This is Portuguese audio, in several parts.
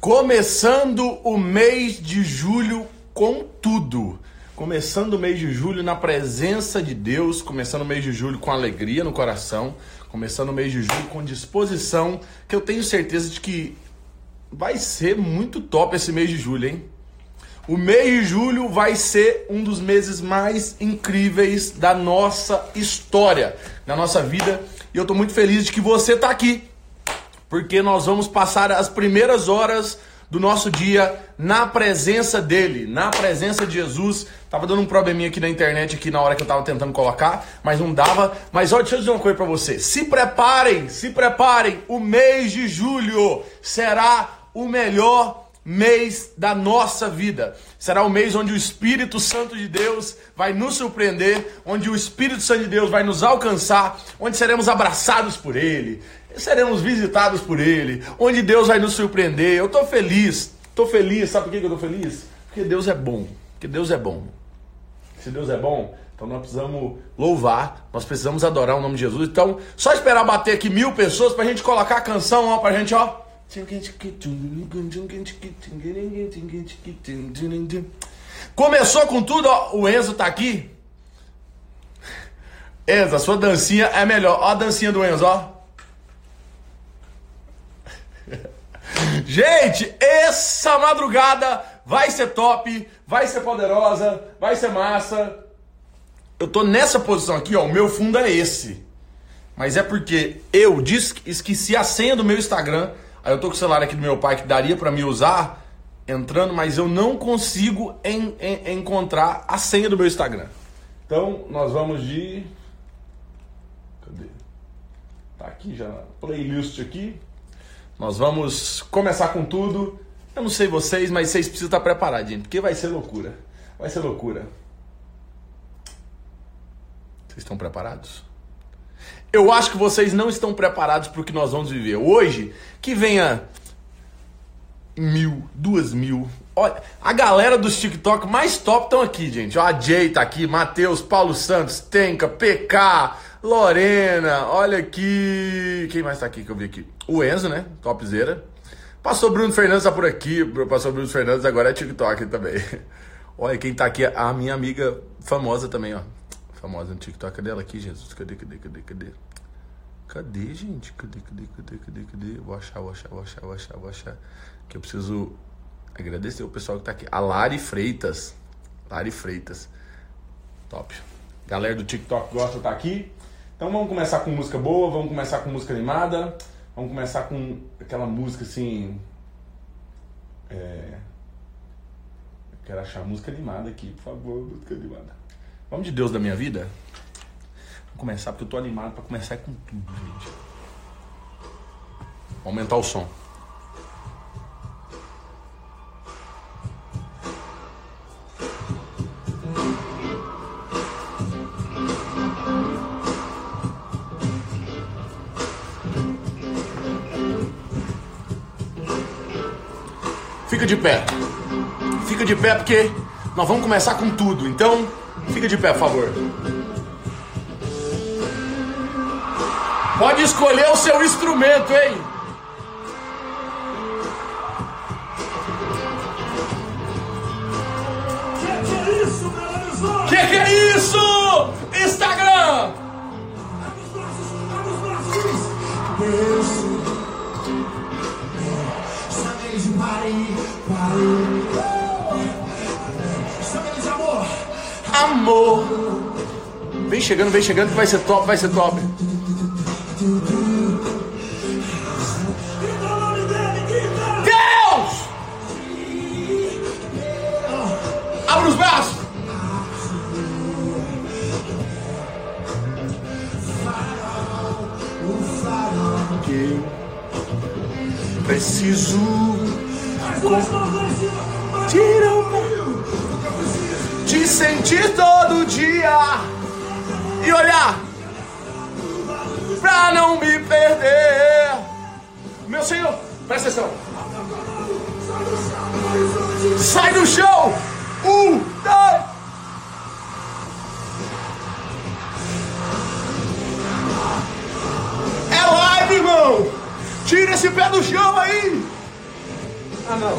Começando o mês de julho com tudo. Começando o mês de julho na presença de Deus, começando o mês de julho com alegria no coração, começando o mês de julho com disposição, que eu tenho certeza de que vai ser muito top esse mês de julho, hein? O mês de julho vai ser um dos meses mais incríveis da nossa história, da nossa vida, e eu tô muito feliz de que você tá aqui porque nós vamos passar as primeiras horas do nosso dia na presença dele, na presença de Jesus. Tava dando um probleminha aqui na internet aqui na hora que eu tava tentando colocar, mas não dava. Mas olha, deixa eu dizer uma coisa para você. Se preparem, se preparem. O mês de julho será o melhor mês da nossa vida. Será o mês onde o Espírito Santo de Deus vai nos surpreender, onde o Espírito Santo de Deus vai nos alcançar, onde seremos abraçados por ele, seremos visitados por Ele, onde Deus vai nos surpreender. Eu estou feliz, estou feliz, sabe por que eu estou feliz? Porque Deus é bom, porque Deus é bom. Se Deus é bom, então nós precisamos louvar, nós precisamos adorar o nome de Jesus. Então, só esperar bater aqui mil pessoas para a gente colocar a canção, ó, para a gente, ó. Começou com tudo, ó, o Enzo tá aqui. Enzo, a sua dancinha é melhor. Ó a dancinha do Enzo, ó. Gente, essa madrugada vai ser top, vai ser poderosa, vai ser massa. Eu tô nessa posição aqui, ó. O meu fundo é esse. Mas é porque eu esqueci a senha do meu Instagram. Aí eu tô com o celular aqui do meu pai que daria para me usar entrando, mas eu não consigo en, en, encontrar a senha do meu Instagram. Então nós vamos de. Cadê? Tá aqui já. Playlist aqui. Nós vamos começar com tudo. Eu não sei vocês, mas vocês precisam estar preparados, gente, porque vai ser loucura. Vai ser loucura. Vocês estão preparados? Eu acho que vocês não estão preparados para o que nós vamos viver hoje. Que venha mil, duas mil. Olha, a galera dos TikTok mais top estão aqui, gente. Ó, a Jay tá aqui, Matheus, Paulo Santos, Tenka, PK, Lorena, olha aqui. Quem mais tá aqui que eu vi aqui? O Enzo, né? Topzera. Passou Bruno Fernandes tá por aqui. Passou Bruno Fernandes, agora é TikTok também. Olha quem tá aqui, a minha amiga famosa também, ó. Famosa no TikTok. Cadê ela aqui, Jesus? Cadê, cadê, cadê, cadê? Cadê, gente? Cadê, cadê, cadê, cadê, cadê? Vou achar, vou achar, vou achar, vou achar, vou achar. Que eu preciso agradecer o pessoal que tá aqui. A Lari Freitas. Lari Freitas. Top. Galera do TikTok gosta de estar tá aqui. Então vamos começar com música boa, vamos começar com música animada, vamos começar com aquela música assim. É... Eu quero achar música animada aqui, por favor, música animada. Vamos de Deus da minha vida? Vamos começar porque eu tô animado para começar com tudo, gente. Vou aumentar o som. Fica de pé. Fica de pé porque nós vamos começar com tudo. Então, fica de pé, por favor. Pode escolher o seu instrumento, hein? Que que é isso? Instagram! Chegando, vem chegando que vai ser top, vai ser top. Deus! Abre os braços. Que preciso olhar pra não me perder. Meu Senhor, presta atenção. Sai do chão. Um, dois. É live, irmão. Tira esse pé do chão aí. Ah, não.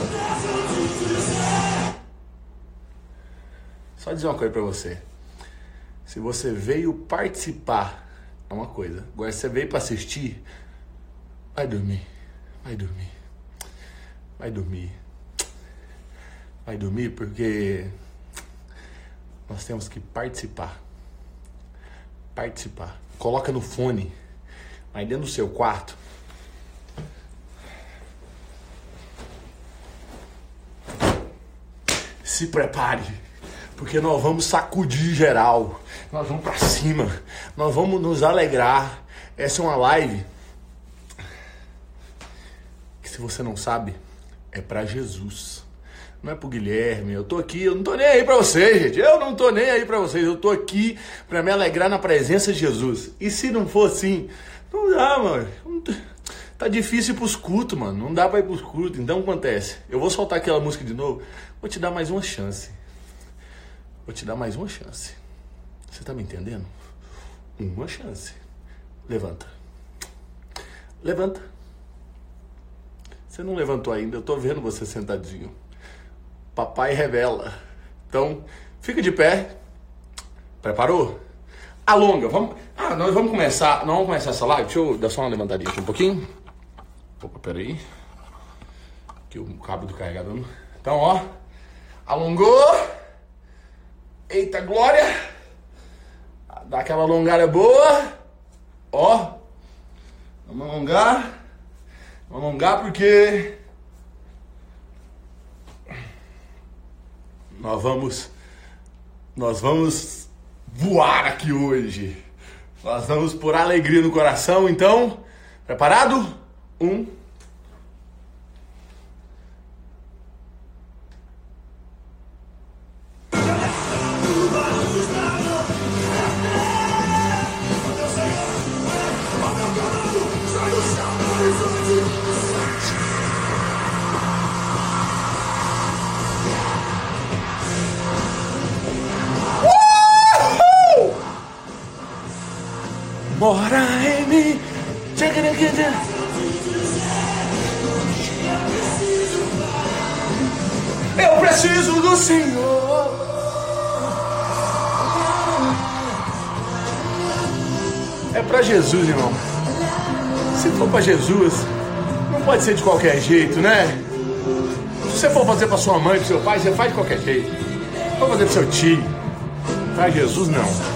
Só dizer uma coisa pra você. Se você veio participar, é uma coisa. Agora, se você veio pra assistir, vai dormir. Vai dormir. Vai dormir. Vai dormir porque nós temos que participar. Participar. Coloca no fone, aí dentro do seu quarto. Se prepare, porque nós vamos sacudir geral. Nós vamos para cima. Nós vamos nos alegrar. Essa é uma live que se você não sabe, é para Jesus. Não é pro Guilherme, eu tô aqui, eu não tô nem aí pra vocês, gente. Eu não tô nem aí pra vocês. Eu tô aqui pra me alegrar na presença de Jesus. E se não for assim, não dá, mano. Tá difícil ir pros cultos, mano. Não dá pra ir pros cultos. Então acontece? Eu vou soltar aquela música de novo. Vou te dar mais uma chance. Vou te dar mais uma chance. Você tá me entendendo? Uma chance. Levanta. Levanta. Você não levantou ainda, eu tô vendo você sentadinho. Papai revela. Então, fica de pé. Preparou? Alonga, vamos. Ah, nós vamos começar. Nós vamos começar essa live. Deixa eu dar só uma levantadinha aqui um pouquinho. Opa, peraí. Aqui o cabo do carregador. Então, ó. Alongou. Eita glória. Dá aquela alongada boa. Ó. Vamos alongar. Vamos alongar porque nós vamos nós vamos voar aqui hoje. Nós vamos por alegria no coração, então, preparado? Um, qualquer jeito, né? Se você for fazer para sua mãe, para seu pai, você faz de qualquer jeito. Se for fazer para seu tio, para Jesus não.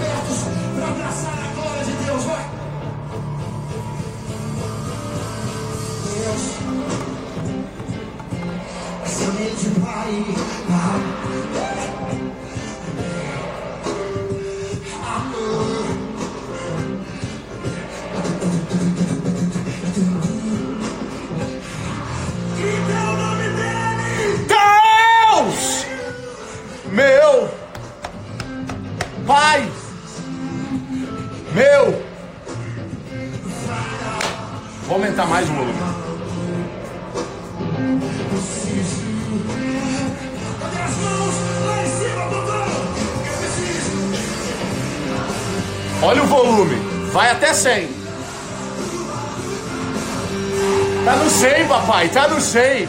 100.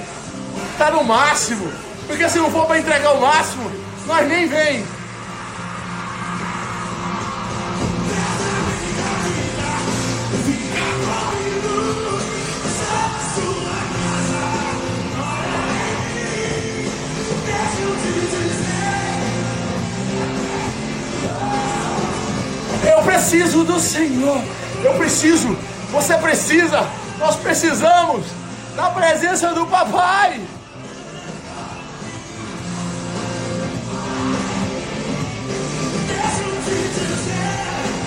Tá no máximo. Porque se não for para entregar o máximo, nós nem vem. preciso do Senhor. Eu preciso. Você precisa. Nós precisamos da presença do Papai.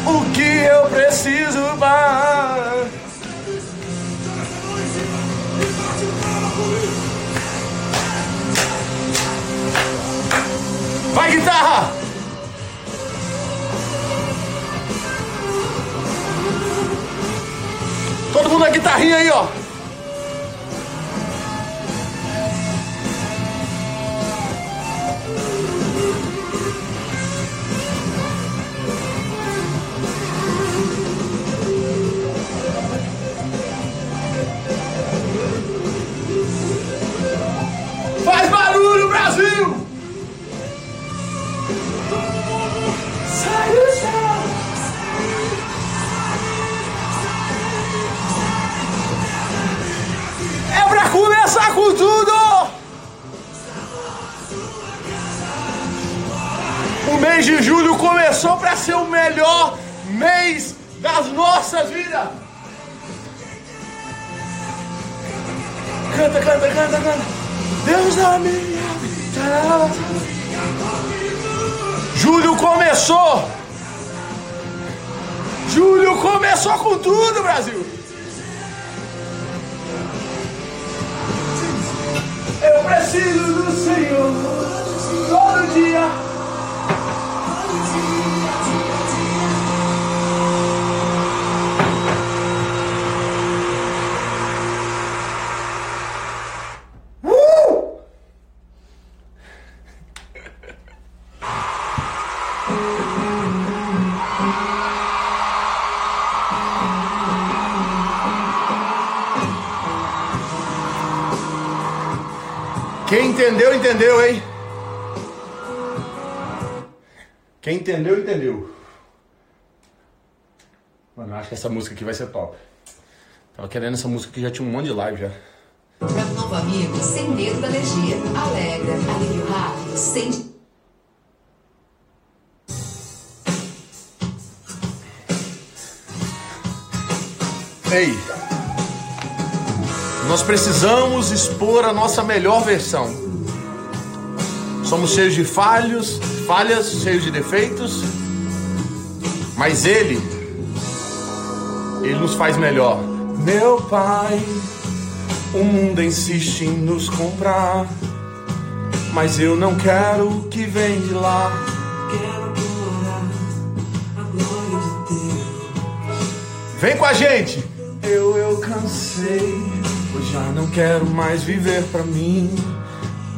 O que eu preciso mais? Vai guitarra! Todo mundo na guitarrinha aí, ó. Entendeu, entendeu. Mano, acho que essa música aqui vai ser top. Tava querendo essa música que já tinha um monte de live já. Para novo amigo, sem medo da alergia. Alegra, alívio rápido, sem. Ei! Nós precisamos expor a nossa melhor versão. Somos cheios de falhos, falhas, cheios de defeitos, mas Ele, Ele nos faz melhor. Meu Pai, o mundo insiste em nos comprar, mas eu não quero o que vem de lá. Quero a glória de Deus. Vem com a gente! Eu, eu cansei Pois já não quero mais viver pra mim.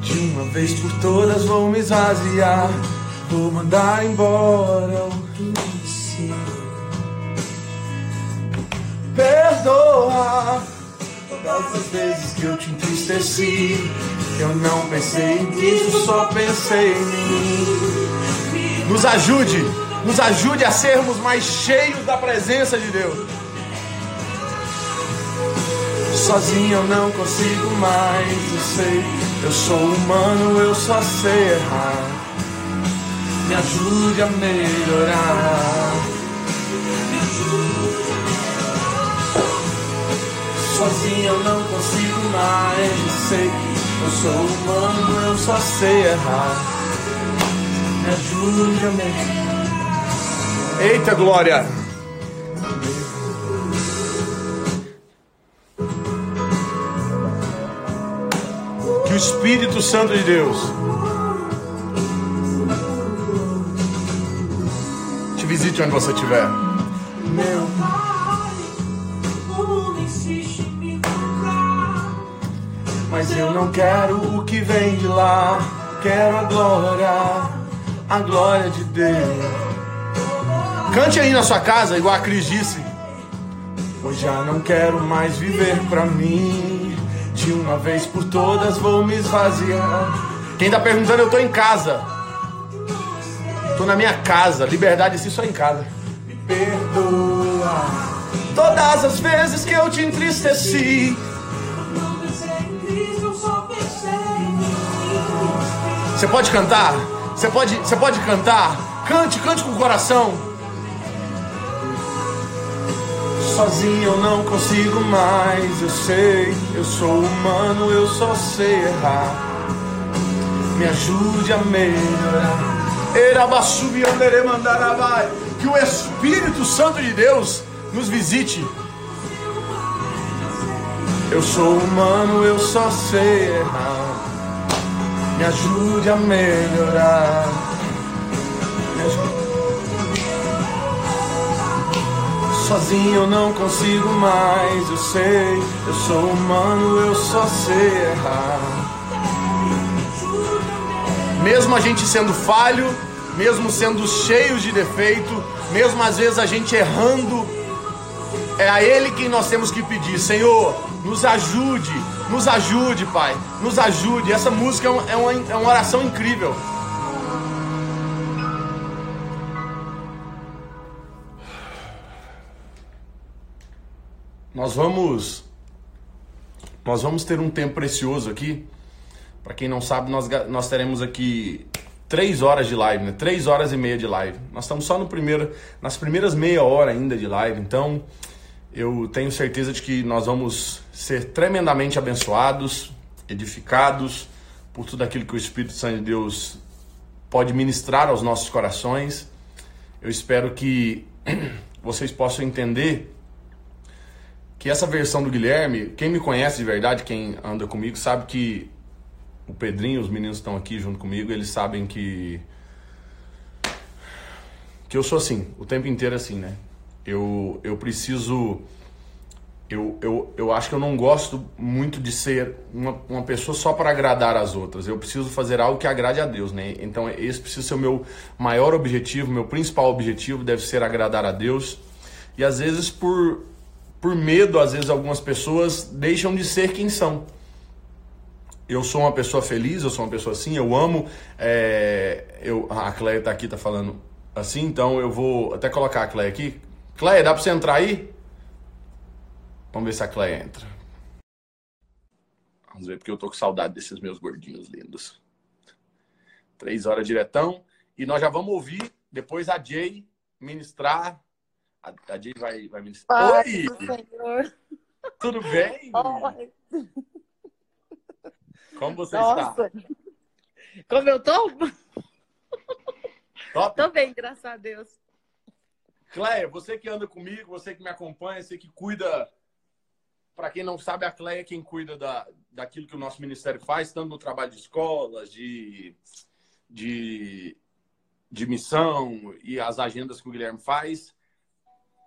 De uma vez por todas vou me esvaziar. Vou mandar embora o que Perdoa todas as vezes que eu te entristeci. Eu não pensei Cristo, só pensei em mim. Nos ajude, nos ajude a sermos mais cheios da presença de Deus. Sozinho eu não consigo mais, eu sei. Eu sou humano, eu só sei errar. Me ajude a melhorar. Sozinho eu não consigo mais, sei. Eu sou humano, eu só sei errar. Me ajude a melhorar. Eita glória! Espírito Santo de Deus visite onde você estiver. Meu Mas eu não quero o que vem de lá. Quero a glória, a glória de Deus. Cante aí na sua casa, igual a Cris disse. Pois já não quero mais viver pra mim. De uma vez por todas vou me esvaziar. Quem tá perguntando, eu tô em casa. Tô na minha casa. Liberdade se só em casa. Me perdoa. Todas as vezes que eu te entristeci. Você pode cantar? Você pode, você pode cantar? Cante, cante com o coração. Sozinho eu não consigo mais, eu sei, eu sou humano, eu só sei errar. Me ajude a melhorar. Que o Espírito Santo de Deus nos visite. Eu sou humano, eu só sei errar. Me ajude a melhorar. Me ajude Sozinho eu não consigo mais, eu sei, eu sou humano, eu só sei errar. Mesmo a gente sendo falho, mesmo sendo cheios de defeito, mesmo às vezes a gente errando, é a Ele que nós temos que pedir, Senhor, nos ajude, nos ajude, Pai, nos ajude. Essa música é uma, é uma, é uma oração incrível. Nós vamos nós vamos ter um tempo precioso aqui. Para quem não sabe, nós, nós teremos aqui três horas de live, né? Três horas e meia de live. Nós estamos só no primeiro, nas primeiras meia hora ainda de live, então eu tenho certeza de que nós vamos ser tremendamente abençoados, edificados por tudo aquilo que o Espírito Santo de Deus pode ministrar aos nossos corações. Eu espero que vocês possam entender que essa versão do Guilherme, quem me conhece de verdade, quem anda comigo, sabe que o Pedrinho, os meninos estão aqui junto comigo, eles sabem que que eu sou assim, o tempo inteiro assim, né? Eu, eu preciso eu, eu, eu acho que eu não gosto muito de ser uma, uma pessoa só para agradar as outras. Eu preciso fazer algo que agrade a Deus, né? Então esse precisa ser o meu maior objetivo, meu principal objetivo deve ser agradar a Deus. E às vezes por por medo, às vezes algumas pessoas deixam de ser quem são. Eu sou uma pessoa feliz, eu sou uma pessoa assim, eu amo. É, eu, a Cleia tá aqui, tá falando assim, então eu vou até colocar a Cleia aqui. Cleia, dá pra você entrar aí? Vamos ver se a Cleia entra. Vamos ver, porque eu tô com saudade desses meus gordinhos lindos. Três horas diretão. E nós já vamos ouvir depois a Jay ministrar a, a Jay vai, vai me Pai Oi! Senhor. Tudo bem? Oi. Como você Nossa. está? Como eu tô? Top. Tô bem, graças a Deus. Cleia, você que anda comigo, você que me acompanha, você que cuida. Para quem não sabe, a Cleia é quem cuida da, daquilo que o nosso ministério faz, tanto no trabalho de escolas, de, de, de missão e as agendas que o Guilherme faz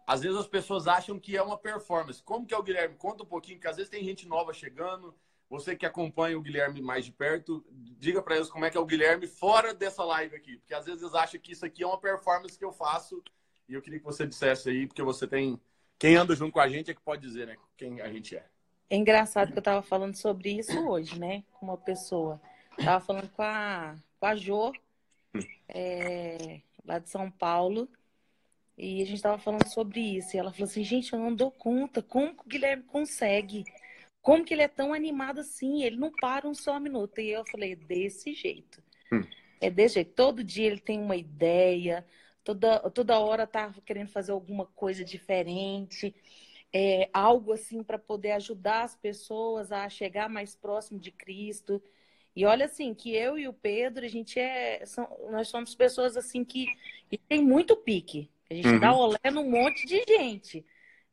às vezes as pessoas acham que é uma performance. Como que é o Guilherme? Conta um pouquinho, porque às vezes tem gente nova chegando. Você que acompanha o Guilherme mais de perto, diga para eles como é que é o Guilherme fora dessa live aqui, porque às vezes eles acham que isso aqui é uma performance que eu faço e eu queria que você dissesse aí, porque você tem quem anda junto com a gente é que pode dizer, né, quem a gente é. É engraçado que eu tava falando sobre isso hoje, né, com uma pessoa. tava falando com a com a Jo, é, lá de São Paulo. E a gente estava falando sobre isso. E ela falou assim: gente, eu não dou conta. Como que o Guilherme consegue? Como que ele é tão animado assim? Ele não para um só minuto. E eu falei: desse jeito. Hum. É desse jeito. Todo dia ele tem uma ideia. Toda, toda hora tá querendo fazer alguma coisa diferente. É, algo assim para poder ajudar as pessoas a chegar mais próximo de Cristo. E olha assim, que eu e o Pedro, a gente é. São, nós somos pessoas assim que, que tem muito pique. A gente uhum. dá olé num monte de gente,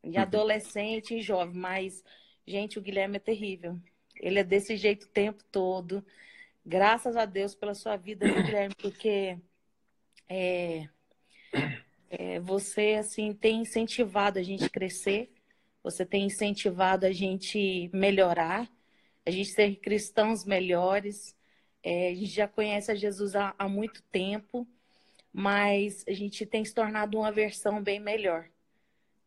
de uhum. adolescente e jovem, mas, gente, o Guilherme é terrível. Ele é desse jeito o tempo todo. Graças a Deus pela sua vida, Guilherme, porque é, é, você, assim, tem incentivado a gente crescer, você tem incentivado a gente melhorar, a gente ser cristãos melhores. É, a gente já conhece a Jesus há, há muito tempo mas a gente tem se tornado uma versão bem melhor,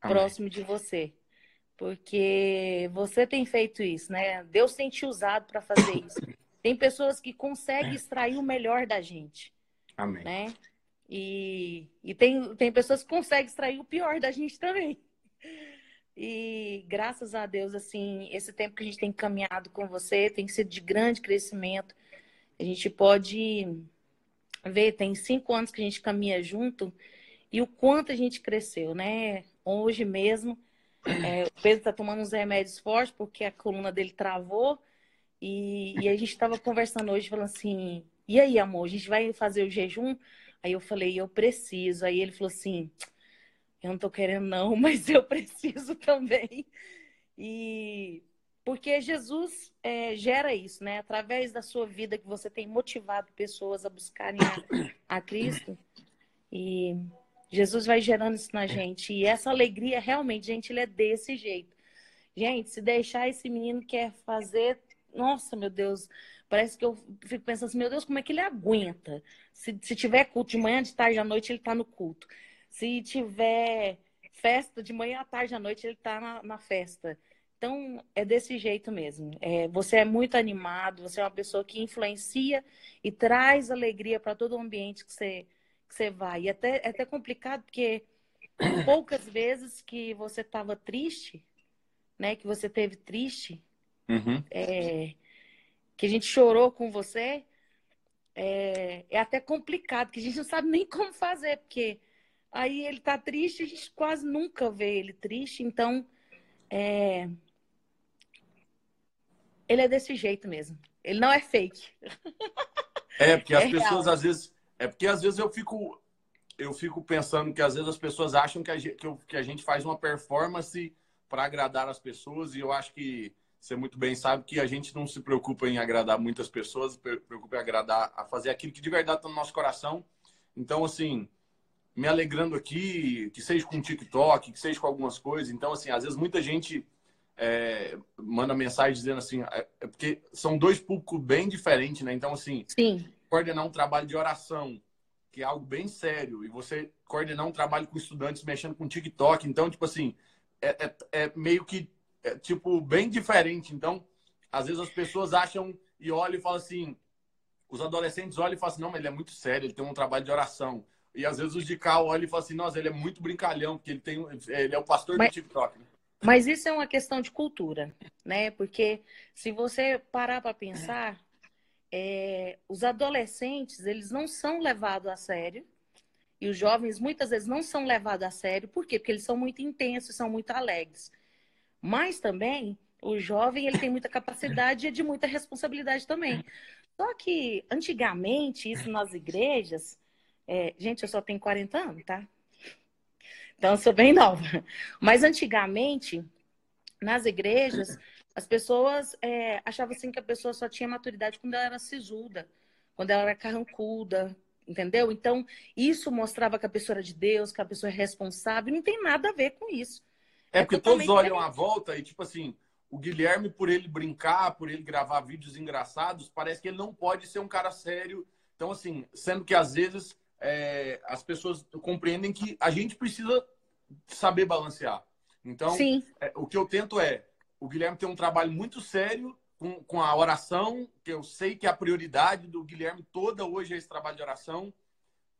Amém. próximo de você. Porque você tem feito isso, né? Deus tem te usado para fazer isso. Tem pessoas que conseguem extrair o melhor da gente. Amém. Né? E, e tem, tem pessoas que conseguem extrair o pior da gente também. E graças a Deus, assim, esse tempo que a gente tem caminhado com você tem sido de grande crescimento. A gente pode vê, tem cinco anos que a gente caminha junto e o quanto a gente cresceu, né? Hoje mesmo, é, o Pedro está tomando uns remédios fortes porque a coluna dele travou e, e a gente estava conversando hoje, falando assim: e aí, amor, a gente vai fazer o jejum? Aí eu falei: eu preciso. Aí ele falou assim: eu não tô querendo, não, mas eu preciso também. E porque Jesus é, gera isso, né? Através da sua vida que você tem motivado pessoas a buscarem a, a, Cristo. E Jesus vai gerando isso na gente. E essa alegria, realmente, gente, ele é desse jeito. Gente, se deixar esse menino quer fazer. Nossa, meu Deus. Parece que eu fico pensando assim, meu Deus, como é que ele aguenta? Se, se tiver culto de manhã, de tarde, à noite, ele está no culto. Se tiver festa de manhã, à tarde, à noite, ele está na, na festa. Então, é desse jeito mesmo. É, você é muito animado, você é uma pessoa que influencia e traz alegria para todo o ambiente que você, que você vai. E até, é até complicado, porque poucas vezes que você estava triste, né, que você teve triste, Uhum. é, que a gente chorou com você, é, é até complicado, que a gente não sabe nem como fazer, porque aí ele tá triste, a gente quase nunca vê ele triste, então é, ele é desse jeito mesmo. Ele não é fake. É, porque as É pessoas real. às vezes. É porque às vezes eu fico. Eu fico pensando que às vezes as pessoas acham que a gente, que eu- que a gente faz uma performance para agradar as pessoas, e eu acho que você muito bem sabe que a gente não se preocupa em agradar muitas pessoas, preocupa em agradar, a fazer aquilo que de verdade está no nosso coração. Então, assim, me alegrando aqui, que seja com TikTok, que seja com algumas coisas. Então, assim, às vezes muita gente é, manda mensagem dizendo assim, é, é porque são dois públicos bem diferentes, né? Então, assim, Sim, coordenar um trabalho de oração, que é algo bem sério, e você coordenar um trabalho com estudantes mexendo com TikTok. Então, tipo assim, é, é- é meio que, é, tipo, bem diferente. Então, às vezes as pessoas acham e olham e falam assim, os adolescentes olham e falam assim, não, mas ele é muito sério, ele tem um trabalho de oração. E às vezes os de cá olham e falam assim, nossa, ele é muito brincalhão, porque ele tem, ele é o pastor Mas- do TikTok. né? mas isso é uma questão de cultura, né? Porque se você parar para pensar, é, os adolescentes, eles não são levados a sério, e os jovens muitas vezes não são levados a sério, por quê? Porque eles são muito intensos, são muito alegres. Mas também, o jovem, ele tem muita capacidade e de muita responsabilidade também. Só que, antigamente, isso nas igrejas, é, gente, eu só tenho 40 anos, tá? Então, eu sou bem nova. Mas antigamente, nas igrejas, as pessoas é, achavam assim que a pessoa só tinha maturidade quando ela era sisuda, quando ela era carrancuda, entendeu? Então, isso mostrava que a pessoa era de Deus, que a pessoa é responsável, não tem nada a ver com isso. É, É porque todos olham à volta e, tipo assim, o Guilherme, por ele brincar, por ele gravar vídeos engraçados, parece que ele não pode ser um cara sério. Então, assim, sendo que às vezes é, as pessoas compreendem que a gente precisa saber balancear. Então, Sim, é, o que eu tento é, o Guilherme tem um trabalho muito sério com, com a oração, que eu sei que é a prioridade do Guilherme toda hoje é esse trabalho de oração,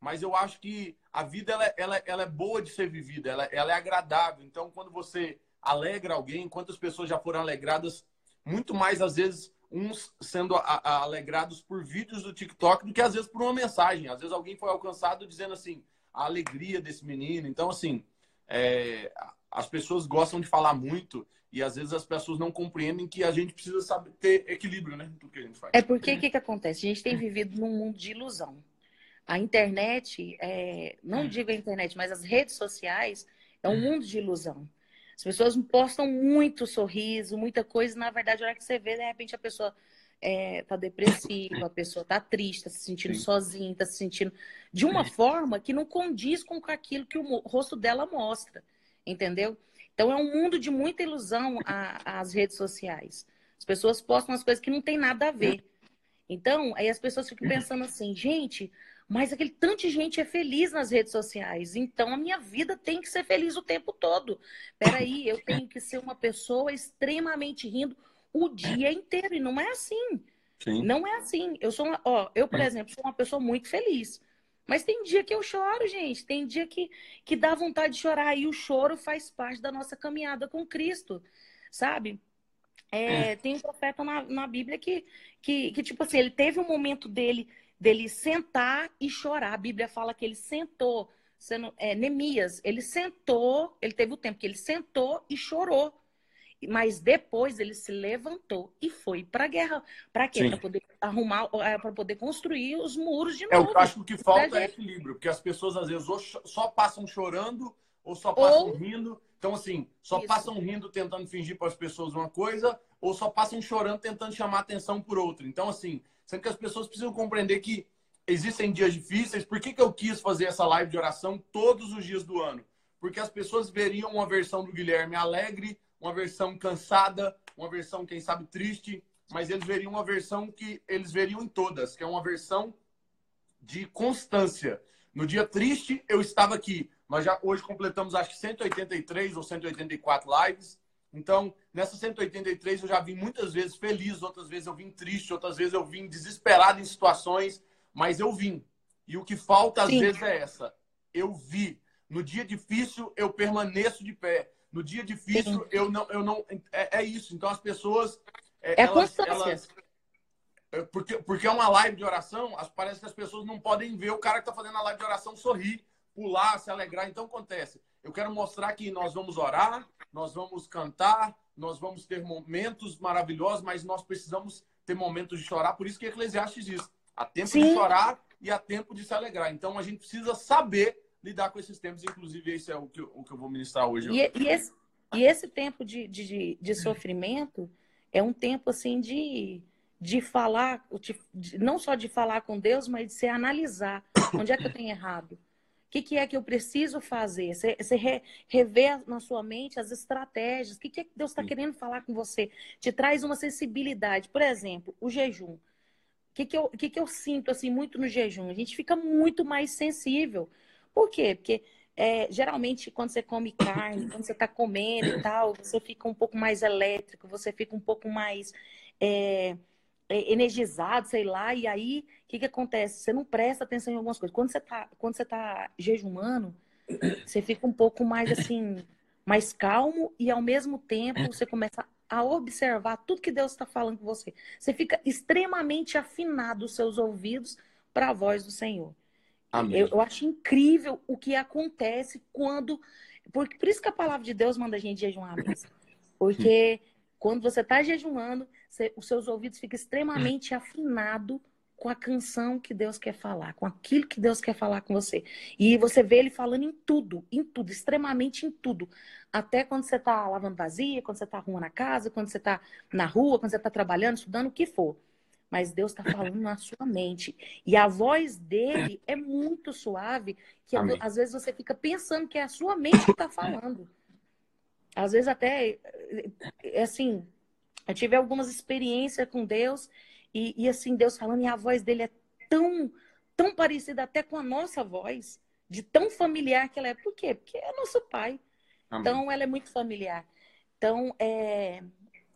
mas eu acho que a vida ela, ela, ela é boa de ser vivida, ela, ela é agradável. Então, quando você alegra alguém, quantas pessoas já foram alegradas, muito mais às vezes uns sendo a, a, alegrados por vídeos do TikTok do que às vezes por uma mensagem. Às vezes alguém foi alcançado dizendo assim, a alegria desse menino. Então, assim, é, as pessoas gostam de falar muito e às vezes as pessoas não compreendem que a gente precisa saber ter equilíbrio, né? Tudo que a gente faz. é porque o que, que acontece? A gente tem vivido num mundo de ilusão. A internet, é, não digo a internet, mas as redes sociais, é um mundo de ilusão. As pessoas postam muito sorriso, muita coisa, e, na verdade, a hora que você vê, de repente a pessoa é, tá depressiva, a pessoa tá triste, tá se sentindo Sim. sozinha, tá se sentindo de uma forma que não condiz com aquilo que o rosto dela mostra, entendeu? Então é um mundo de muita ilusão a- as redes sociais. As pessoas postam as coisas que não tem nada a ver. Então, aí as pessoas ficam pensando assim, gente, mas aquele tanto de gente é feliz nas redes sociais, então a minha vida tem que ser feliz o tempo todo. Peraí, eu tenho que ser uma pessoa extremamente rindo o dia inteiro, e não é assim. Sim. Não é assim. Eu sou uma, ó, eu, por exemplo, sou uma pessoa muito feliz. Mas tem dia que eu choro, gente. Tem dia que, que dá vontade de chorar. E o choro faz parte da nossa caminhada com Cristo, sabe? É, tem um profeta na, na Bíblia que, que, que, tipo assim, ele teve um momento dele, dele sentar e chorar. A Bíblia fala que ele sentou, sendo, é, Neemias, ele sentou, ele teve o tempo que ele sentou e chorou. Mas depois ele se levantou e foi para a guerra. Para quê? Para poder arrumar, para poder construir os muros de É, novo. eu acho que o que falta é equilíbrio, porque as pessoas às vezes ou só passam chorando ou só passam Ou- rindo. Então, assim, só Isso. passam rindo tentando fingir para as pessoas uma coisa ou só passam chorando tentando chamar atenção por outra. Então, assim, sendo que as pessoas precisam compreender que existem dias difíceis. Por que, que eu quis fazer essa live de oração todos os dias do ano? Porque as pessoas veriam uma versão do Guilherme alegre, uma versão cansada, uma versão, quem sabe, triste, mas eles veriam uma versão que eles veriam em todas, que é uma versão de constância. No dia triste, eu estava aqui. Nós já hoje completamos acho que 183 ou 184 lives. Então, nessas 183 eu já vim muitas vezes feliz, outras vezes eu vim triste, outras vezes eu vim desesperado em situações, mas eu vim. E o que falta às Sim. vezes é essa. Eu vi. No dia difícil eu permaneço de pé. No dia difícil Sim. eu não eu não é, é isso. Então as pessoas é, é elas, elas, é, porque, porque é uma live de oração, as, parece que as pessoas não podem ver o cara que está fazendo a live de oração sorrir, pular, se alegrar. Então acontece. Eu quero mostrar que nós vamos orar, nós vamos cantar, nós vamos ter momentos maravilhosos, mas nós precisamos ter momentos de chorar. Por isso que Eclesiastes diz: há tempo Sim. de chorar e há tempo de se alegrar. Então a gente precisa saber lidar com esses tempos. Inclusive, esse é o que, o que eu vou ministrar hoje. E, e, esse, e esse tempo de, de, de sofrimento é um tempo assim de, de falar, de, não só de falar com Deus, mas de se analisar onde é que eu tenho errado. O que, que é que eu preciso fazer? Você, você re, rever na sua mente as estratégias. O que, que é que Deus está querendo falar com você? Te traz uma sensibilidade. Por exemplo, o jejum. O que, que, eu, que, que eu sinto assim muito no jejum? A gente fica muito mais sensível. Por quê? Porque é, geralmente quando você come carne, quando você está comendo e tal, você fica um pouco mais elétrico, você fica um pouco mais é, é, energizado, sei lá, e aí o que, que acontece? Você não presta atenção em algumas coisas. Quando você está quando você tá jejuando, você fica um pouco mais assim, mais calmo e ao mesmo tempo você começa a observar tudo que Deus está falando com você. Você fica extremamente afinado os seus ouvidos para a voz do Senhor. Eu, eu, acho incrível o que acontece quando. Por, por isso que a palavra de Deus manda a gente jejuar mesmo. Porque quando você está jejuando, você, os seus ouvidos ficam extremamente afinados com a canção que Deus quer falar, com aquilo que Deus quer falar com você. E você vê ele falando em tudo, em tudo, extremamente em tudo. Até quando você está lavando vazia, quando você está arrumando a casa, quando você está na rua, quando você está trabalhando, estudando, o que for mas Deus está falando na sua mente. E a voz dele é muito suave, que Amém. às vezes você fica pensando que é a sua mente que está falando. Às vezes até, é assim, eu tive algumas experiências com Deus e, e assim, Deus falando, e a voz dele é tão, tão parecida até com a nossa voz, de tão familiar que ela é. Por quê? Porque é nosso pai. Amém. Então, ela é muito familiar. Então, é,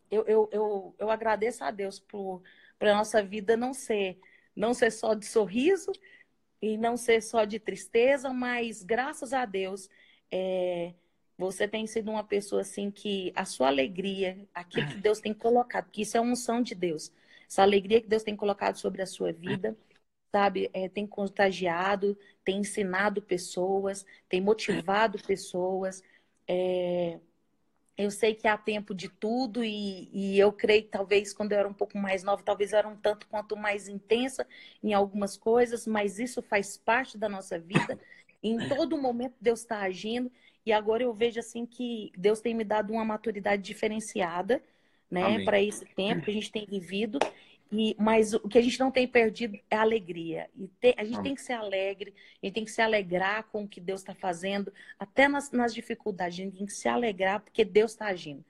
eu, eu, eu, eu agradeço a Deus por para nossa vida não ser não ser só de sorriso e não ser só de tristeza, mas graças a Deus é, você tem sido uma pessoa assim que a sua alegria, aquilo que Deus tem colocado, que isso é uma unção de Deus, essa alegria que Deus tem colocado sobre a sua vida, sabe, é, tem contagiado, tem ensinado pessoas, tem motivado pessoas. É, eu sei que há tempo de tudo e, e, eu creio que talvez quando eu era um pouco mais nova, talvez eu era um tanto quanto mais intensa em algumas coisas, mas isso faz parte da nossa vida. Em todo momento Deus está agindo e agora eu vejo assim que Deus tem me dado uma maturidade diferenciada, né, para esse tempo que a gente tem vivido e, mas o que a gente não tem perdido é a alegria. E te, a gente tem que ser alegre, a gente tem que se alegrar com o que Deus está fazendo, até nas, nas, dificuldades. A gente tem que se alegrar porque Deus está agindo.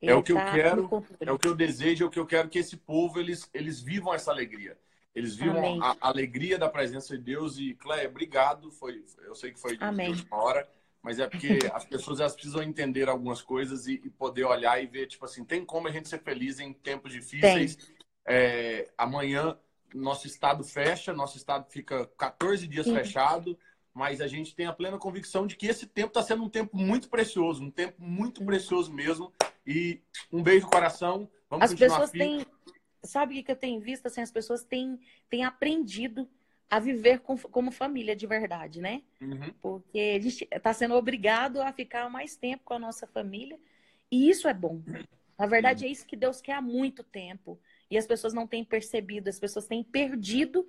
Ele é o que tá eu quero, é o que eu desejo, é o que eu quero que esse povo eles, eles vivam essa alegria. Eles vivam a, a, alegria da presença de Deus. E, Cléia, obrigado. Foi, eu sei que foi de última hora, mas é porque as pessoas elas precisam entender algumas coisas e, e, poder olhar e ver, tipo assim, tem como a gente ser feliz em tempos difíceis. Tem é, amanhã nosso estado fecha, nosso estado fica 14 dias Sim. fechado, mas a gente tem a plena convicção de que esse tempo está sendo um tempo muito precioso, um tempo muito precioso mesmo. E um beijo no coração. Vamos as pessoas têm, sabe o que eu tenho visto? Assim, as pessoas têm, têm aprendido a viver com, como família de verdade, né? Uhum. Porque a gente está sendo obrigado a ficar mais tempo com a nossa família e isso é bom. Na verdade, uhum. é isso que Deus quer há muito tempo. E as pessoas não têm percebido, as pessoas têm perdido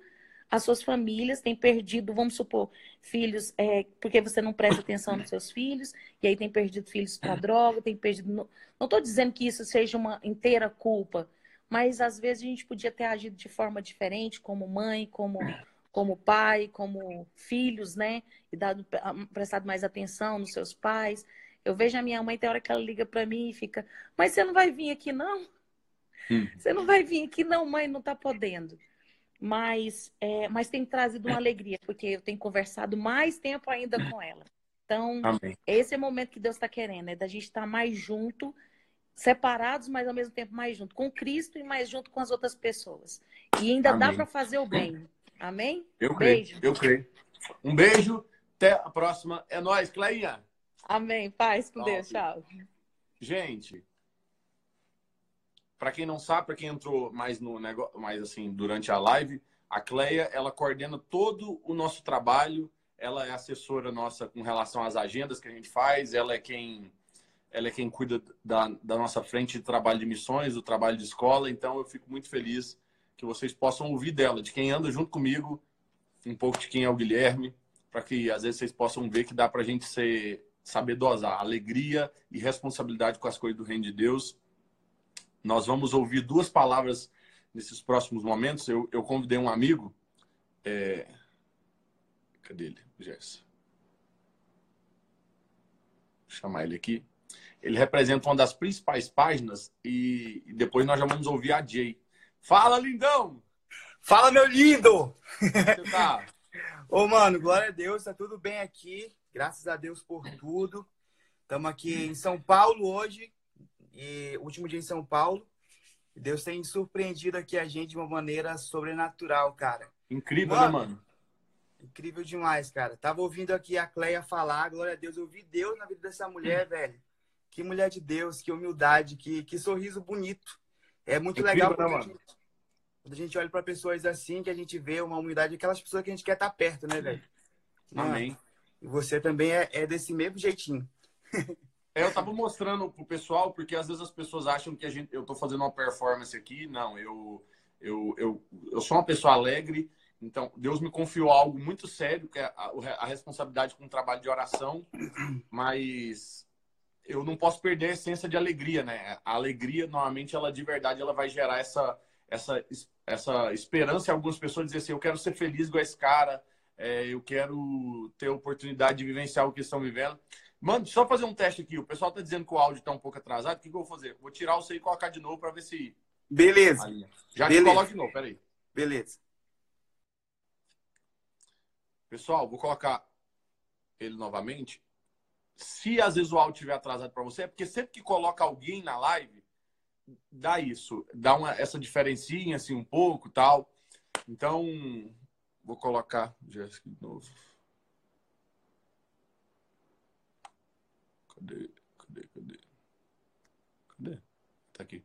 as suas famílias, têm perdido, vamos supor, filhos, é, porque você não presta atenção nos seus filhos, e aí tem perdido filhos para droga, tem perdido. Não estou dizendo que isso seja uma inteira culpa, mas às vezes a gente podia ter agido de forma diferente, como mãe, como, como pai, como filhos, né? E dado, prestado mais atenção nos seus pais. Eu vejo a minha mãe, tem hora que ela liga para mim e fica, mas você não vai vir aqui, não? Hum. Você não vai vir aqui, não, mãe, não está podendo. Mas, é, mas tem trazido uma alegria, porque eu tenho conversado mais tempo ainda com ela. Então, Amém. esse é o momento que Deus está querendo, é da gente estar tá mais junto, separados, mas ao mesmo tempo mais junto com Cristo e mais junto com as outras pessoas. E ainda Amém. dá para fazer o bem. Amém? Eu beijo. creio, eu creio. Um beijo, até a próxima. É nóis, Cleinha. Amém. Paz com Deus. Tchau. Gente, para quem não sabe, para quem entrou mais no negócio, mais assim, durante a live, a Cleia, ela coordena todo o nosso trabalho, ela é assessora nossa com relação às agendas que a gente faz, ela é quem ela é quem cuida da, da nossa frente de trabalho de missões, do trabalho de escola, então eu fico muito feliz que vocês possam ouvir dela, de quem anda junto comigo, um pouco de quem é o Guilherme, para que às vezes vocês possam ver que dá para a gente ser, saber dosar alegria e responsabilidade com as coisas do reino de Deus. Nós vamos ouvir duas palavras nesses próximos momentos. Eu, eu convidei um amigo. É... Cadê ele? Gerson. Vou chamar ele aqui. Ele representa uma das principais páginas e, e depois nós já vamos ouvir a Jay. Fala, lindão! Fala, meu lindo! Você tá? Ô, mano, glória a Deus, tá tudo bem aqui. Graças a Deus por tudo. Estamos aqui em São Paulo hoje, e último dia em São Paulo. Deus tem surpreendido aqui a gente de uma maneira sobrenatural, cara. Incrível, mano, né, mano? Incrível demais, cara. Tava ouvindo aqui a Cleia falar, glória a Deus. Eu vi Deus na vida dessa mulher, hum. velho. Que mulher de Deus, que humildade, que, que sorriso bonito. É muito Incrível, legal né, mano? Quando a gente olha para pessoas assim, que a gente vê uma humildade, aquelas pessoas que a gente quer estar tá perto, né, velho? Amém. E você também é, é desse mesmo jeitinho. É, eu tava mostrando pro pessoal, porque às vezes as pessoas acham que a gente, eu tô fazendo uma performance aqui. Não, eu, eu, eu, eu sou uma pessoa alegre. Então, Deus me confiou algo muito sério, que é a, a responsabilidade com o trabalho de oração. Mas eu não posso perder a essência de alegria, né? A alegria, normalmente, ela de verdade, ela vai gerar essa, essa essa esperança em algumas pessoas dizer assim, eu quero ser feliz com esse cara, é, eu quero ter a oportunidade de vivenciar o que estão vivendo. Mano, só fazer um teste aqui. O pessoal tá dizendo que o áudio tá um pouco atrasado. O que, que eu vou fazer? Vou tirar o C e colocar de novo para ver se. Beleza. Já Beleza. te coloco de novo, peraí. Beleza. Pessoal, vou colocar ele novamente. Se às vezes o áudio estiver atrasado para você, é porque sempre que coloca alguém na live, dá isso, dá uma, essa diferencinha assim um pouco tal. Então, vou colocar Jéssica de novo. Cadê? Cadê? Cadê? Cadê? Tá aqui.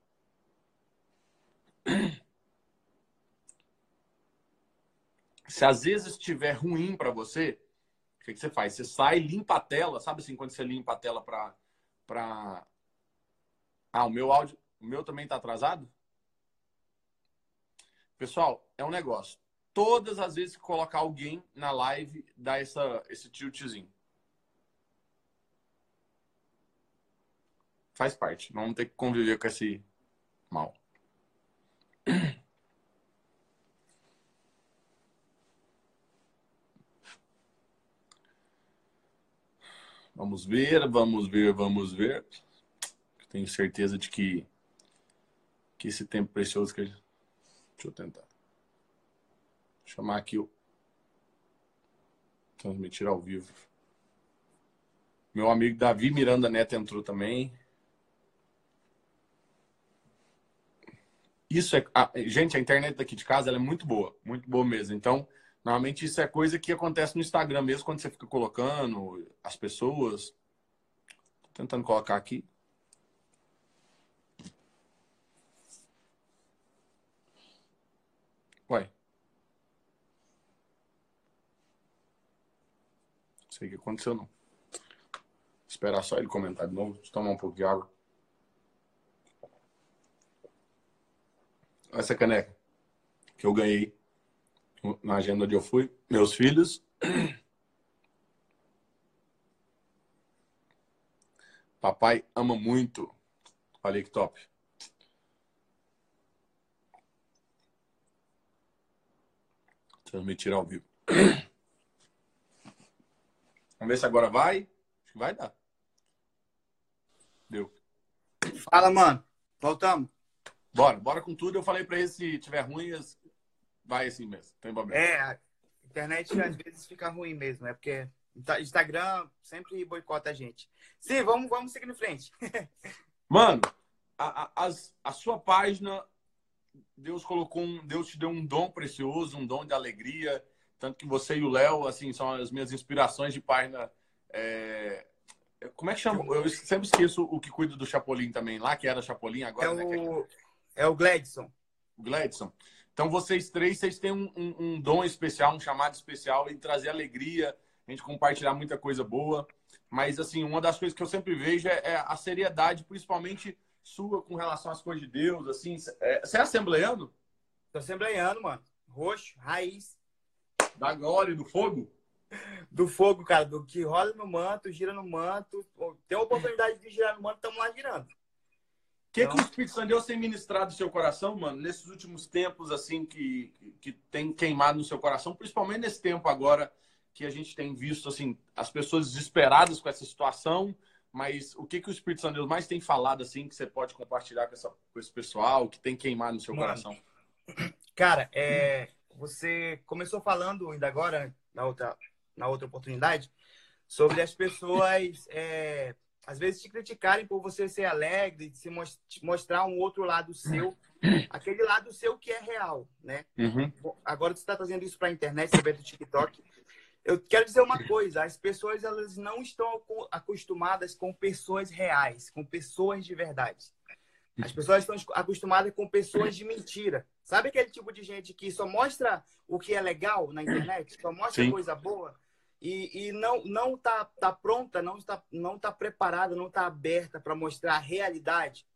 Se às vezes estiver ruim para você, o que, que, você faz? Você sai, limpa a tela, sabe assim, quando você limpa a tela para. Pra... Ah, o meu áudio. O meu também está atrasado? Pessoal, é um negócio. Todas as vezes que colocar alguém na live, dá essa, esse tiltzinho. Faz parte. Vamos ter que conviver com esse mal. Vamos ver, vamos ver, vamos ver. Tenho certeza de que que esse tempo precioso que a gente... Deixa eu tentar. Chamar aqui o. Transmitir ao vivo. Meu amigo Davi Miranda Neto entrou também. Isso é. gente, a internet daqui de casa é muito boa. Muito boa mesmo. Então, normalmente isso é coisa que acontece no Instagram mesmo, quando você fica colocando as pessoas. Tô tentando colocar aqui. Ué. Não sei o que aconteceu, não. Esperar só ele comentar de novo. Tomar um pouco de água. Essa caneca que eu ganhei na agenda onde eu fui. Meus filhos. Papai ama muito. Olha que top. Transmitir ao vivo. Vamos ver se agora vai. Acho que vai dar. Deu. Fala, mano. Voltamos. Bora, bora com tudo. Eu falei pra ele se tiver ruim, vai assim mesmo. Tem problema. É, a internet às vezes fica ruim mesmo. É porque Instagram sempre boicota a gente. Sim, vamos, vamos seguir em frente. Mano, a, a, a sua página Deus colocou um, Deus te deu um dom precioso, um dom de alegria, tanto que você e o Léo, assim, são as minhas inspirações de página. É... Como é que chama? Eu sempre esqueço o que cuida do Chapolin também, lá que era Chapolin agora, é né? O... É o Gladson. Gladson. Então, vocês três, vocês têm um, um, um, dom especial, um chamado especial em trazer alegria, a gente compartilhar muita coisa boa. Mas, assim, uma das coisas que eu sempre vejo é, é a seriedade, principalmente sua com relação às coisas de Deus, assim. É, você é assembleano? Tô assembleando, mano. Roxo, raiz. Da glória, do fogo? Do fogo, cara. Do que rola no manto, gira no manto. Tem a oportunidade de girar no manto, estamos lá girando. O que, então... que o Espírito Santo Deus tem ministrado no seu coração, mano, nesses últimos tempos, assim, que, que tem queimado no seu coração, principalmente nesse tempo agora que a gente tem visto, assim, as pessoas desesperadas com essa situação, mas o que, que o Espírito Santo Deus mais tem falado, assim, que você pode compartilhar com, essa, com esse pessoal, que tem queimado no seu mano, coração? Cara, é, você começou falando ainda agora, na outra, na outra oportunidade, sobre as pessoas é, às vezes te criticarem por você ser alegre, de se mostrar um outro lado seu, aquele lado seu que é real, né? Uhum. Agora você está trazendo isso para a internet, saber do TikTok. Eu quero dizer uma coisa: as pessoas elas não estão acostumadas com pessoas reais, com pessoas de verdade. As pessoas estão acostumadas com pessoas de mentira. Sabe aquele tipo de gente que só mostra o que é legal na internet, só mostra Sim. coisa boa? E, e não não tá, tá pronta, não está não tá preparada, não está aberta para mostrar a realidade.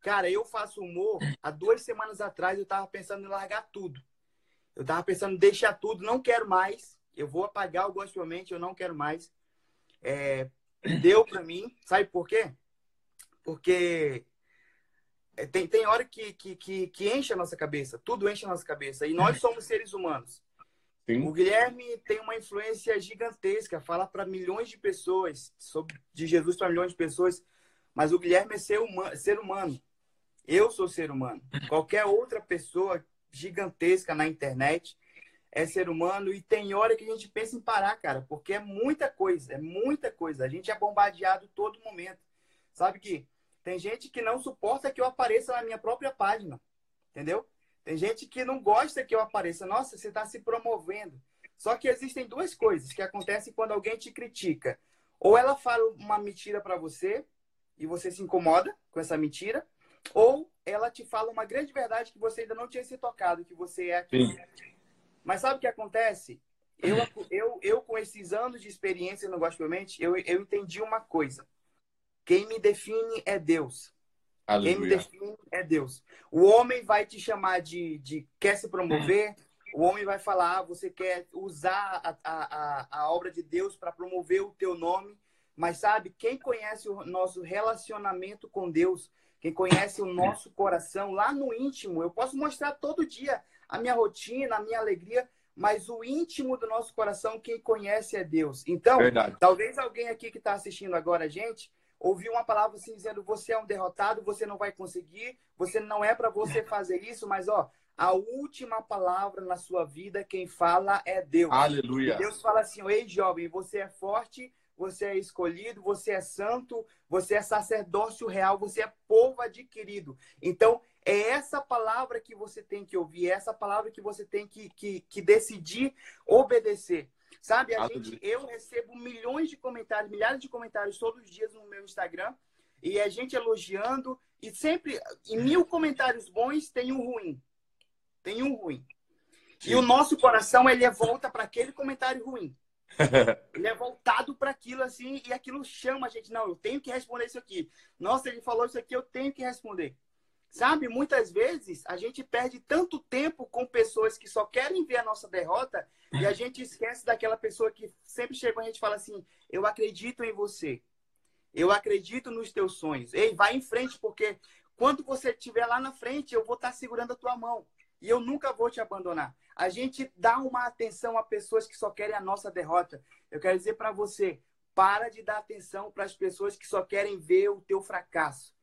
Cara, eu faço humor. Há duas semanas atrás eu estava pensando em largar tudo. Eu estava pensando em deixar tudo, não quero mais. Eu vou apagar o Gospelmente, eu não quero mais. É, deu para mim. Sabe por quê? Porque é, tem, tem hora que, que, que, que enche a nossa cabeça. Tudo enche a nossa cabeça. E nós somos seres humanos. Sim. O Guilherme tem uma influência gigantesca, fala para milhões de pessoas, sobre, de Jesus para milhões de pessoas, mas o Guilherme é ser, humano, ser humano. Eu sou ser humano. Qualquer outra pessoa gigantesca na internet é ser humano e tem hora que a gente pensa em parar, cara, porque é muita coisa, é muita coisa. A gente é bombardeado todo momento. Sabe que tem gente que não suporta que eu apareça na minha própria página, entendeu? Tem gente que não gosta que eu apareça. Nossa, você está se promovendo. Só que existem duas coisas que acontecem quando alguém te critica. Ou ela fala uma mentira para você e você se incomoda com essa mentira, ou ela te fala uma grande verdade que você ainda não tinha se tocado, que você é aquilo. Sim. Mas sabe o que acontece? Eu, eu, eu, com esses anos de experiência no Gospel Mente, eu, eu entendi uma coisa. Quem me define é Deus. Aleluia. Quem me define é Deus. O homem vai te chamar de, de quer se promover, o homem vai falar, ah, você quer usar a, a, a obra de Deus para promover o teu nome, mas sabe, quem conhece o nosso relacionamento com Deus, quem conhece o nosso coração lá no íntimo, eu posso mostrar todo dia a minha rotina, a minha alegria, mas o íntimo do nosso coração, quem conhece é Deus. Então, Verdade. talvez alguém aqui que está assistindo agora a gente ouvi uma palavra assim dizendo: você é um derrotado, você não vai conseguir, você não é para você fazer isso, mas ó, a última palavra na sua vida, quem fala é Deus. Aleluia. E Deus fala assim: ei, jovem, você é forte, você é escolhido, você é santo, você é sacerdócio real, você é povo adquirido. Então, é essa palavra que você tem que ouvir, é essa palavra que você tem que, que, que decidir obedecer. Sabe, a gente, eu recebo milhões de comentários, milhares de comentários todos os dias no meu Instagram, e a gente elogiando, e sempre, em mil comentários bons, tem um ruim. Tem um ruim. Sim. E o nosso coração, ele é volta para aquele comentário ruim. ele é voltado para aquilo assim, e aquilo chama a gente. Não, eu tenho que responder isso aqui. Nossa, ele falou isso aqui, eu tenho que responder. Sabe, muitas vezes a gente perde tanto tempo com pessoas que só querem ver a nossa derrota e a gente esquece daquela pessoa que sempre chega a gente fala assim: Eu acredito em você. Eu acredito nos teus sonhos. Ei, vai em frente, porque quando você estiver lá na frente, eu vou estar segurando a tua mão. E eu nunca vou te abandonar. A gente dá uma atenção a pessoas que só querem a nossa derrota. Eu quero dizer para você: para de dar atenção para as pessoas que só querem ver o teu fracasso.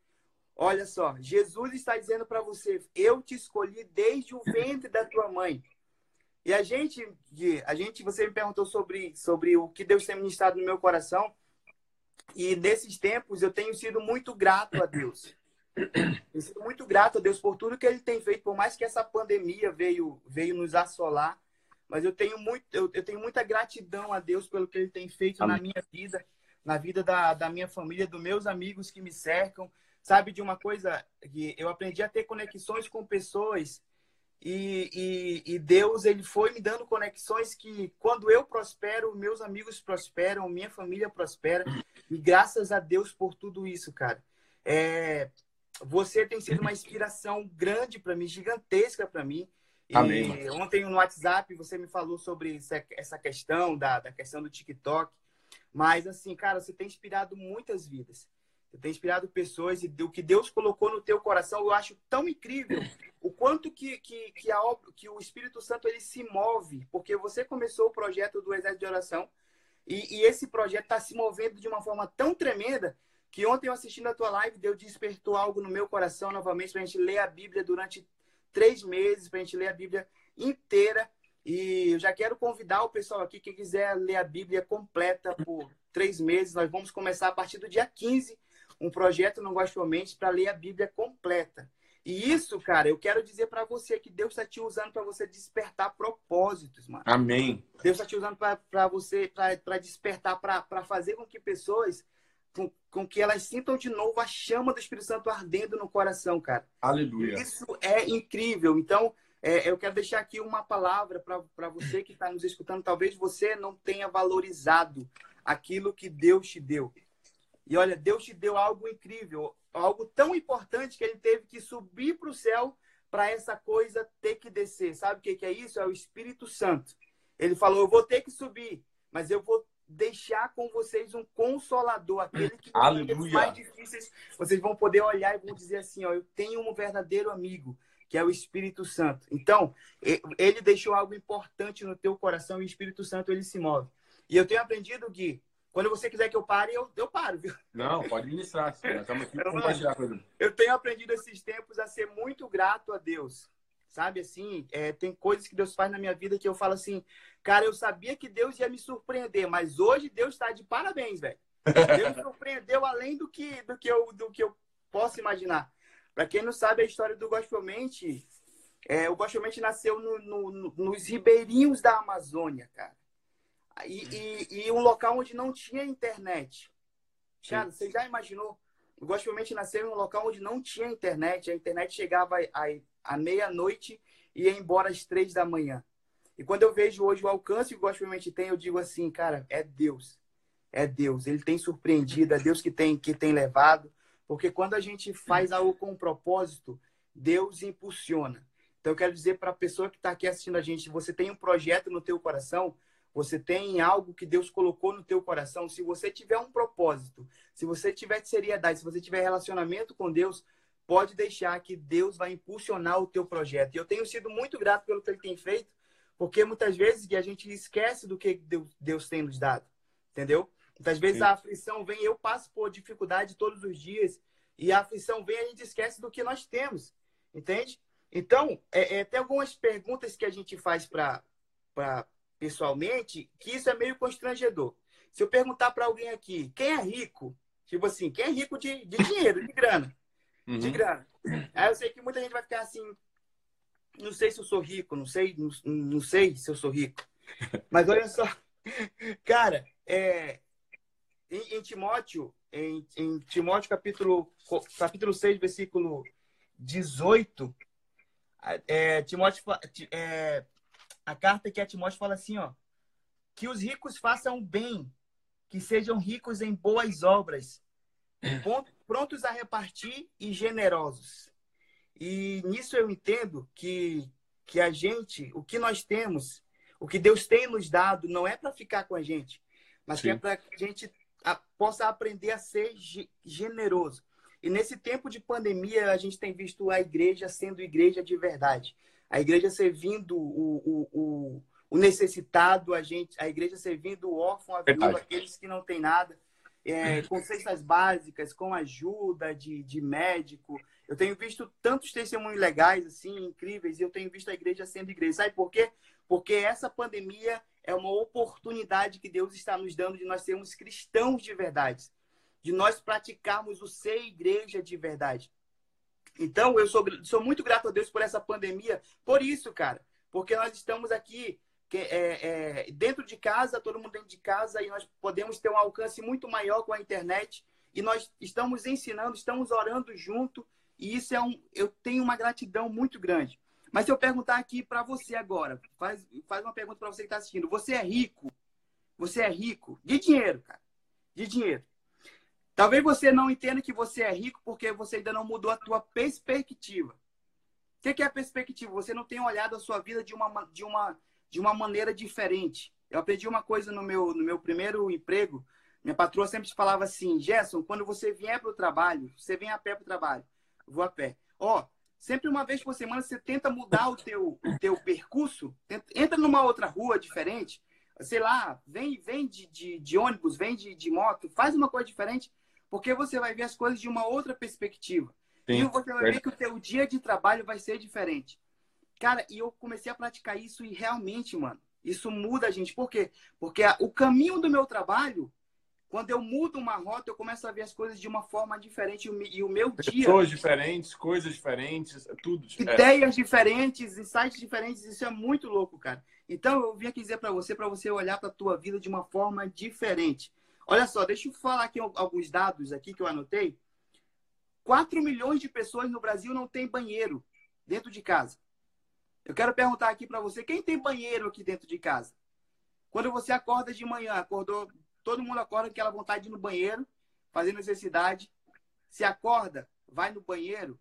Olha só, Jesus está dizendo para você: eu te escolhi desde o ventre da tua mãe. E a gente, a gente, você me perguntou sobre, sobre o que Deus tem ministrado no meu coração. E nesses tempos eu tenho sido muito grato a Deus. Tenho sido muito grato a Deus por tudo que Ele tem feito, por mais que essa pandemia veio, veio nos assolar. Mas eu tenho, muito, eu, eu tenho muita gratidão a Deus pelo que Ele tem feito Amém. na minha vida, na vida da, da minha família, dos meus amigos que me cercam, sabe, de uma coisa que eu aprendi a ter conexões com pessoas e, e, e, Deus ele foi me dando conexões que quando eu prospero, meus amigos prosperam, minha família prospera. E graças a Deus por tudo isso, cara. É, você tem sido uma inspiração grande para mim, gigantesca para mim. E Amém. ontem no WhatsApp você me falou sobre essa questão da, da questão do TikTok. Mas assim, cara, você tem inspirado muitas vidas. Você tem inspirado pessoas e o que Deus colocou no teu coração, eu acho tão incrível o quanto que, que, que, a, que o Espírito Santo ele se move, porque você começou o projeto do Exército de Oração e, e esse projeto está se movendo de uma forma tão tremenda que ontem eu assistindo a tua live, Deus despertou algo no meu coração novamente para a gente ler a Bíblia durante três meses, para a gente ler a Bíblia inteira. E eu já quero convidar o pessoal aqui que quiser ler a Bíblia completa por três meses. Nós vamos começar a partir do dia 15 um projeto no Gospel Mente para ler a Bíblia completa. E isso, cara, eu quero dizer para você que Deus está te usando para você despertar propósitos, mano. Amém. Deus está te usando para você, para despertar, para fazer com que pessoas, com, com que elas sintam de novo a chama do Espírito Santo ardendo no coração, cara. Aleluia. Isso é incrível. Então, é, eu quero deixar aqui uma palavra para você que está nos escutando. Talvez você não tenha valorizado aquilo que Deus te deu. E olha, Deus te deu algo incrível, algo tão importante que ele teve que subir para o céu para essa coisa ter que descer. Sabe o que, que é isso? É o Espírito Santo. Ele falou: Eu vou ter que subir, mas eu vou deixar com vocês um consolador, aquele que Aleluia. mais difíceis, vocês vão poder olhar e vão dizer assim, ó, eu tenho um verdadeiro amigo, que é o Espírito Santo. Então, ele deixou algo importante no teu coração e o Espírito Santo ele se move. E eu tenho aprendido, Gui, quando você quiser que eu pare, eu, eu paro, viu? Não, pode ministrar. Estamos aqui para compartilhar coisa. Eu tenho aprendido esses tempos a ser muito grato a Deus. Sabe assim, é, tem coisas que Deus faz na minha vida que eu falo assim, cara, eu sabia que Deus ia me surpreender, mas hoje Deus está de parabéns, velho. Deus me surpreendeu além do que, do que, eu, do que eu posso imaginar. Para quem não sabe a história do Gospel Mente, é, o Gospel Mente nasceu no, no, no, nos ribeirinhos da Amazônia, cara. E, e, e, um local onde não tinha internet. Cara, você já imaginou? O Gospel Mente nasceu em um local onde não tinha internet. A internet chegava à meia-noite e ia embora às três da manhã. E quando eu vejo hoje o alcance que o Gospel Mente tem, eu digo assim, cara, é Deus. É Deus. Ele tem surpreendido, é Deus que tem, que tem levado. Porque quando a gente faz algo com um propósito, Deus impulsiona. Então, eu quero dizer para a pessoa que está aqui assistindo a gente, você tem um projeto no teu coração, você tem algo que Deus colocou no teu coração, se você tiver um propósito, se você tiver seriedade, se você tiver relacionamento com Deus, pode deixar que Deus vai impulsionar o teu projeto. E eu tenho sido muito grato pelo que ele tem feito, porque muitas vezes a gente esquece do que Deus tem nos dado, entendeu? Muitas vezes Sim. a aflição vem, eu passo por dificuldade todos os dias, e a aflição vem, a gente esquece do que nós temos, entende? Então, é, é, tem algumas perguntas que a gente faz para pessoalmente, que isso é meio constrangedor. Se eu perguntar para alguém aqui, quem é rico? Tipo assim, quem é rico de, de dinheiro, de grana? Uhum. De grana. Aí eu sei que muita gente vai ficar assim, não sei se eu sou rico, não sei, não, não sei se eu sou rico. Mas olha só, cara, é, em, em Timóteo, em, em, Timóteo capítulo, capítulo 6, versículo 18, é, Timóteo, é, a carta que a Timóteo fala assim, ó, que os ricos façam bem, que sejam ricos em boas obras, prontos a repartir e generosos. E nisso eu entendo que, que a gente, o que nós temos, o que Deus tem nos dado, não é para ficar com a gente, mas é para que a gente possa aprender a ser generoso. E nesse tempo de pandemia, a gente tem visto a igreja sendo igreja de verdade a igreja servindo o, o, o, o necessitado, a, gente, a igreja servindo o órfão, a viúva, aqueles que não têm nada, é, com cestas básicas, com ajuda de, de médico. Eu tenho visto tantos testemunhos legais, assim, incríveis, e eu tenho visto a igreja sendo igreja. Sabe por quê? Porque essa pandemia é uma oportunidade que Deus está nos dando de nós sermos cristãos de verdade, de nós praticarmos o ser igreja de verdade. Então, eu sou, sou muito grato a Deus por essa pandemia, por isso, cara. Porque nós estamos aqui é, é, dentro de casa, todo mundo dentro de casa, e nós podemos ter um alcance muito maior com a internet. e nós estamos ensinando, estamos orando junto, e isso é um, eu tenho uma gratidão muito grande. Mas se eu perguntar aqui para você agora, faz, faz uma pergunta para você que está assistindo. Você é rico? Você é rico de dinheiro, cara. De dinheiro. Talvez você não entenda que você é rico porque você ainda não mudou a tua perspectiva. O que é perspectiva? Você não tem olhado a sua vida de uma, de uma, de uma maneira diferente. Eu aprendi uma coisa no meu, no meu primeiro emprego. Minha patroa sempre falava assim, Gerson, quando você vier para o trabalho, você vem a pé para o trabalho. vou a pé. Ó, sempre uma vez por semana você tenta mudar o teu, o teu percurso, tenta, entra numa outra rua diferente, sei lá, vem, vem de, de, de ônibus, vem de, de moto, faz uma coisa diferente, porque você vai ver as coisas de uma outra perspectiva. Sim, e você vai ver que o teu dia de trabalho vai ser diferente. Cara, e eu comecei a praticar isso e realmente, mano, isso muda a gente. Por quê? Porque o caminho do meu trabalho, quando eu mudo uma rota, eu começo a ver as coisas de uma forma diferente. E o meu dia. Pessoas diferentes, coisas diferentes, é tudo diferente. Ideias diferentes, insights diferentes, isso é muito louco, cara. Então eu vim aqui dizer para você, para você olhar para a tua vida de uma forma diferente. Olha só, deixa eu falar aqui alguns dados aqui que eu anotei. 4 milhões de pessoas no Brasil não têm banheiro dentro de casa. Eu quero perguntar aqui para você, quem tem banheiro aqui dentro de casa? Quando você acorda de manhã, acordou, todo mundo acorda com aquela vontade de ir no banheiro, fazer necessidade. Se acorda, vai no banheiro.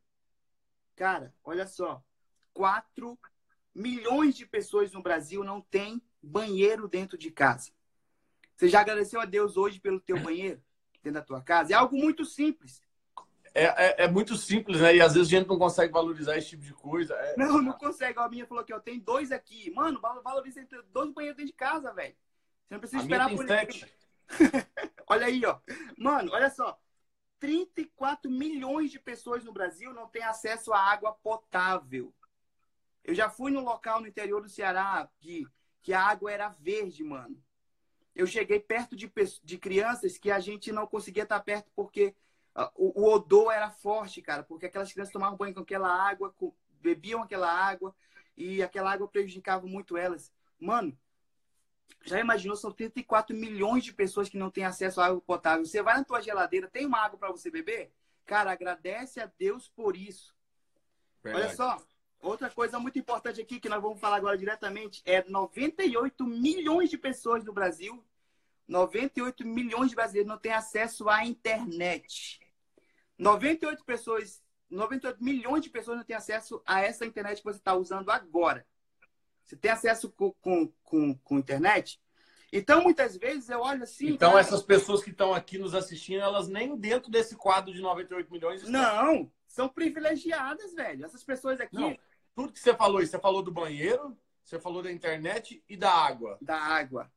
Cara, olha só. 4 milhões de pessoas no Brasil não têm banheiro dentro de casa. Você já agradeceu a Deus hoje pelo teu banheiro dentro da tua casa? É algo muito simples. É, é, é, muito simples, né? E às vezes a gente não consegue valorizar esse tipo de coisa. É... Não, não consegue. A minha falou que eu tenho dois aqui. Mano, valoriza dois banheiros dentro de casa, velho. Você não precisa a esperar por sete. olha aí, ó. Mano, olha só. 34 milhões de pessoas no Brasil não têm acesso à água potável. Eu já fui no local no interior do Ceará que, que a água era verde, mano. Eu cheguei perto de, de crianças que a gente não conseguia estar perto porque ah, o, o, odor era forte, cara, porque aquelas crianças tomavam banho com aquela água, com, bebiam aquela água e aquela água prejudicava muito elas. Mano, já imaginou? São 34 milhões de pessoas que não têm acesso à água potável. Você vai na tua geladeira, tem uma água para você beber? Cara, agradece a Deus por isso. Verdade. Olha só, outra coisa muito importante aqui que nós vamos falar agora diretamente é 98 milhões de pessoas no Brasil 98 milhões de brasileiros não têm acesso à internet. 98 pessoas, 98 milhões de pessoas não têm acesso a essa internet que você está usando agora. Você tem acesso com, com, com, com internet? Então, muitas vezes eu olho assim. Então, cara, essas pessoas que estão aqui nos assistindo, elas nem dentro desse quadro de 98 milhões estão. Não, são privilegiadas, velho. Essas pessoas aqui. Não, tudo que você falou, você falou do banheiro, você falou da internet e da água. Da água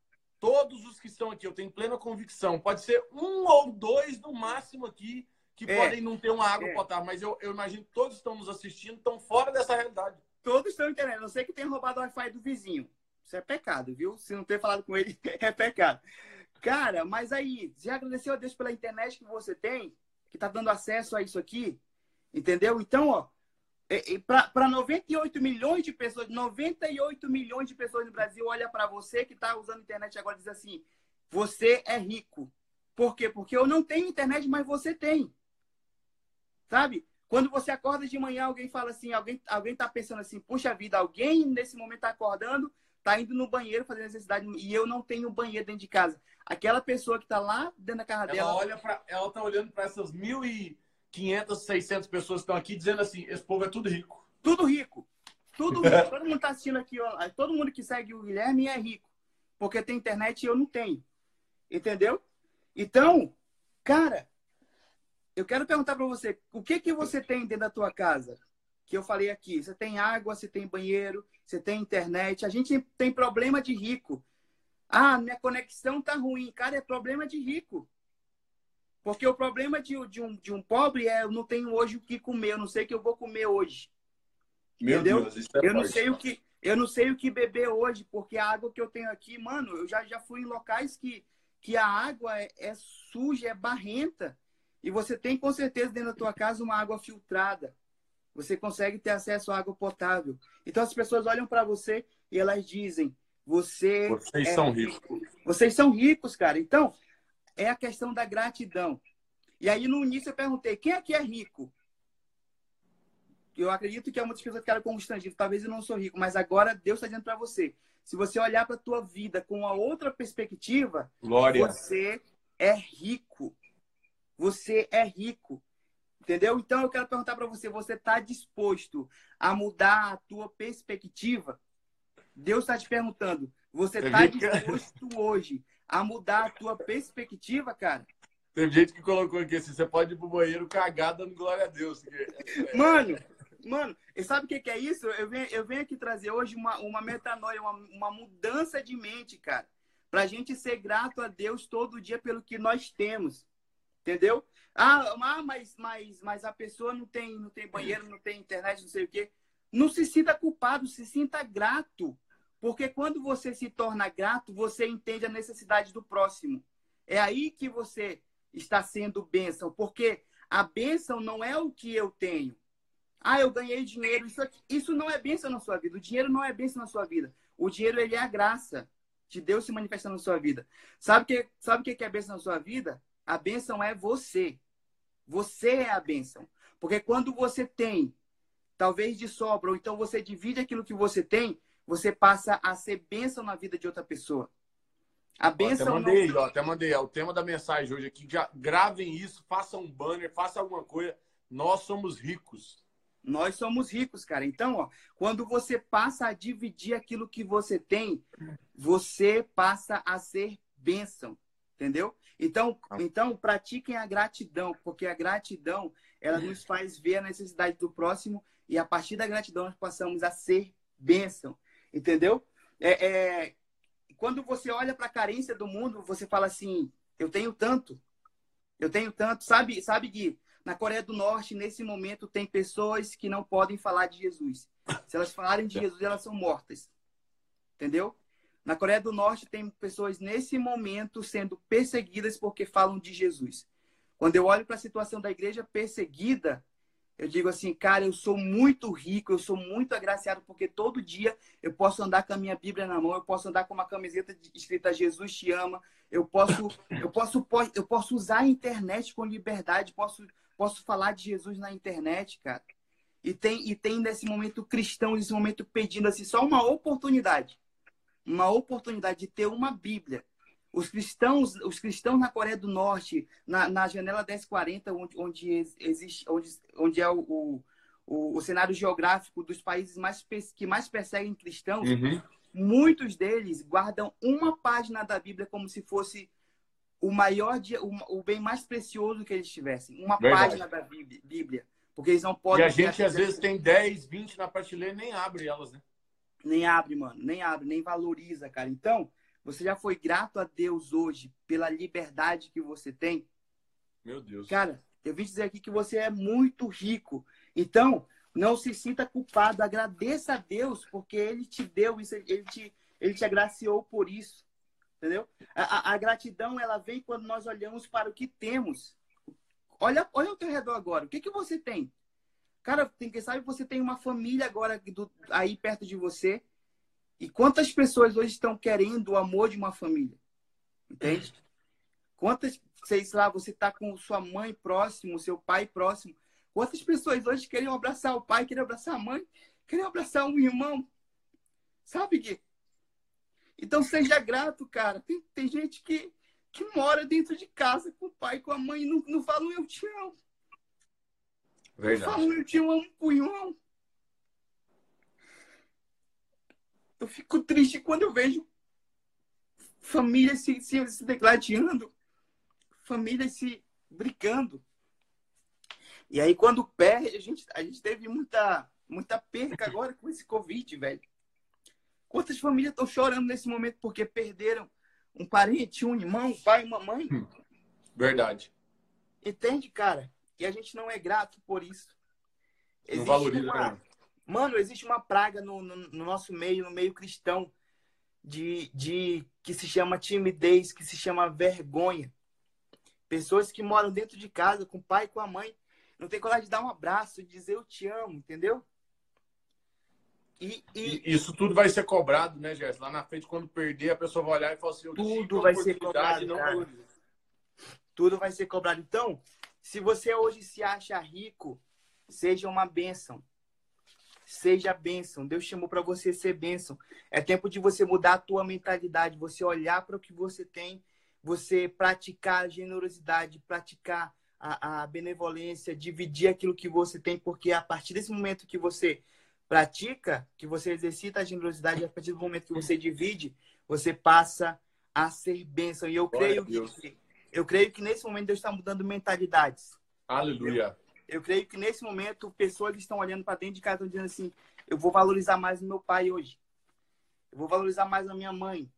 todos os que estão aqui, eu tenho plena convicção, pode ser um ou dois no máximo aqui que é, podem não ter uma água é. potável, mas eu, eu, imagino que todos estão nos assistindo, estão fora dessa realidade. Todos estão entendendo. Sei que tem roubado o Wi-Fi do vizinho. Isso é pecado, viu? Se não ter falado com ele, é pecado. Cara, mas aí, já agradeceu a Deus pela internet que você tem, que tá dando acesso a isso aqui? Entendeu? Então, ó, para 98 milhões de pessoas, 98 milhões de pessoas no Brasil olha para você que está usando internet agora e diz assim: você é rico. Por quê? Porque eu não tenho internet, mas você tem. Sabe? Quando você acorda de manhã, alguém fala assim, alguém alguém está pensando assim, puxa vida, alguém nesse momento está acordando, está indo no banheiro fazer necessidade e eu não tenho banheiro dentro de casa. Aquela pessoa que está lá dentro da casa ela dela, olha para, ela está olhando para essas mil e 500, 600 pessoas estão aqui dizendo assim: esse povo é tudo rico. Tudo rico. Tudo rico. todo mundo está assistindo aqui, ó, todo mundo que segue o Guilherme é rico. Porque tem internet e eu não tenho. Entendeu? Então, cara, eu quero perguntar para você: o que, que você tem dentro da tua casa? Que eu falei aqui: você tem água, você tem banheiro, você tem internet. A gente tem problema de rico. Ah, minha conexão tá ruim. Cara, é problema de rico. Porque o problema de, de, um, de um pobre é eu não tenho hoje o que comer, eu não sei o que eu vou comer hoje. Meu Entendeu? Deus, isso é eu não sei o que eu não sei o que beber hoje, porque a água que eu tenho aqui, mano, eu já, já fui em locais que, que a água é, é suja, é barrenta. E você tem com certeza dentro da tua casa uma água filtrada. Você consegue ter acesso à água potável. Então as pessoas olham para você e elas dizem: você Vocês é são ricos. Vocês são ricos, cara. Então, é a questão da gratidão. E aí, no início, eu perguntei, quem aqui é rico? Eu acredito que é muitas pessoas ficaram constrangidas. Talvez eu não sou rico, mas agora Deus está dizendo para você. Se você olhar para a tua vida com uma outra perspectiva, Glória. você é rico. Você é rico. Entendeu? Então eu quero perguntar para você, você está disposto a mudar a tua perspectiva? Deus está te perguntando, você está disposto hoje a mudar a tua perspectiva, cara? Tem gente que colocou aqui assim, você pode ir pro banheiro cagar dando glória a Deus. Mano, mano, e sabe o que, que é isso? Eu venho, eu venho aqui trazer hoje uma, uma metanoia, uma, uma mudança de mente, cara. Pra gente ser grato a Deus todo dia pelo que nós temos. Entendeu? Ah, mas, mas, mas a pessoa não tem, não tem banheiro, não tem internet, não sei o quê. Não se sinta culpado, se sinta grato. Porque quando você se torna grato, você entende a necessidade do próximo. É aí que você está sendo bênção. Porque a bênção não é o que eu tenho. Ah, eu ganhei dinheiro. Isso, aqui, isso não é bênção na sua vida. O dinheiro não é bênção na sua vida. O dinheiro ele é a graça de Deus se manifestando na sua vida. Sabe que sabe o que é bênção na sua vida? A bênção é você. Você é a bênção. Porque quando você tem, talvez de sobra, ou então você divide aquilo que você tem, você passa a ser bênção na vida de outra pessoa. A bênção. Ó, até mandei, não... ó, até mandei. É o tema da mensagem hoje aqui. Já gravem isso, façam um banner, façam alguma coisa. Nós somos ricos. Nós somos ricos, cara. Então, ó, quando você passa a dividir aquilo que você tem, você passa a ser bênção. Entendeu? Então, ah. então pratiquem a gratidão, porque a gratidão ela nos faz ver a necessidade do próximo e a partir da gratidão nós passamos a ser bênção, entendeu? É, é quando você olha para a carência do mundo, você fala assim: eu tenho tanto, eu tenho tanto. Sabe, sabe Gui? Na Coreia do Norte, nesse momento, tem pessoas que não podem falar de Jesus. Se elas falarem de Jesus, elas são mortas. Entendeu? Na Coreia do Norte, tem pessoas nesse momento sendo perseguidas porque falam de Jesus. Quando eu olho para a situação da igreja perseguida, eu digo assim, cara, eu sou muito rico, eu sou muito agraciado, porque todo dia eu posso andar com a minha Bíblia na mão, eu posso andar com uma camiseta escrita Jesus te ama, eu posso, eu posso, eu posso usar a internet com liberdade, posso, posso falar de Jesus na internet, cara. E tem, e tem nesse momento cristão, nesse momento pedindo assim, só uma oportunidade uma oportunidade de ter uma Bíblia. Os cristãos, os cristãos na Coreia do Norte, na, na janela 1040, onde, onde existe, onde, onde é o, o, o cenário geográfico dos países mais, que mais perseguem cristãos, uhum. muitos deles guardam uma página da Bíblia como se fosse o maior o, o bem mais precioso que eles tivessem. Uma Verdade. página da Bíblia. Porque eles não podem. E a gente às vezes tem 10, 20 na prateleira e nem abre elas, né? Nem abre, mano. Nem abre, nem valoriza, cara. Então, você já foi grato a Deus hoje pela liberdade que você tem? Meu Deus. Cara, eu vim dizer aqui que você é muito rico. Então, não se sinta culpado. Agradeça a Deus, porque Ele te deu isso, Ele te, ele te agraciou por isso. Entendeu? A, a, a gratidão, ela vem quando nós olhamos para o que temos. Olha, olha ao teu redor agora. O que, que você tem? Cara, tem que sabe você tem uma família agora do, aí perto de você. E quantas pessoas hoje estão querendo o amor de uma família? Entende? Quantas, sei lá, você está com sua mãe próximo, seu pai próximo. Quantas pessoas hoje querem abraçar o pai, querem abraçar a mãe, querem abraçar um irmão? Sabe, Gui? Então seja grato, cara. Tem, tem gente que, que mora dentro de casa com o pai, com a mãe e não, não falam eu te amo. Verdade. Eu falo, eu te amo, punhão. Eu fico triste quando eu vejo famílias se, se, se degladiando, famílias se brincando. E aí, quando perde, a gente, a gente teve muita, muita perca agora com esse Covid, velho. Quantas famílias estão chorando nesse momento porque perderam um parente, um irmão, um pai, uma mãe? Verdade. Entende, cara? E a gente não é grato por isso. Existe não valoriza, uma... Né? Mano, existe uma praga no, no, no, nosso meio, no meio cristão, de, de que se chama timidez, que se chama vergonha. Pessoas que moram dentro de casa, com o pai e com a mãe, não tem coragem de dar um abraço, de dizer eu te amo, entendeu? E, e... Isso tudo vai ser cobrado, né, Jéssica? Lá na frente, quando perder, a pessoa vai olhar e falar assim: tudo vai ser cobrado. Não tudo vai ser cobrado. Então, Se você hoje se acha rico, seja uma bênção. Seja bênção. Deus chamou para você ser bênção. É tempo de você mudar a tua mentalidade, você olhar para o que você tem, você praticar a generosidade, praticar a, a benevolência, dividir aquilo que você tem, porque a partir desse momento que você pratica, que você exercita a generosidade, a partir do momento que você divide, você passa a ser bênção. E eu creio que eu creio que nesse momento Deus está mudando mentalidades. Aleluia. Eu, creio que nesse momento pessoas estão olhando para dentro de casa estão dizendo assim: eu vou valorizar mais o meu pai hoje. Eu vou valorizar mais a minha mãe.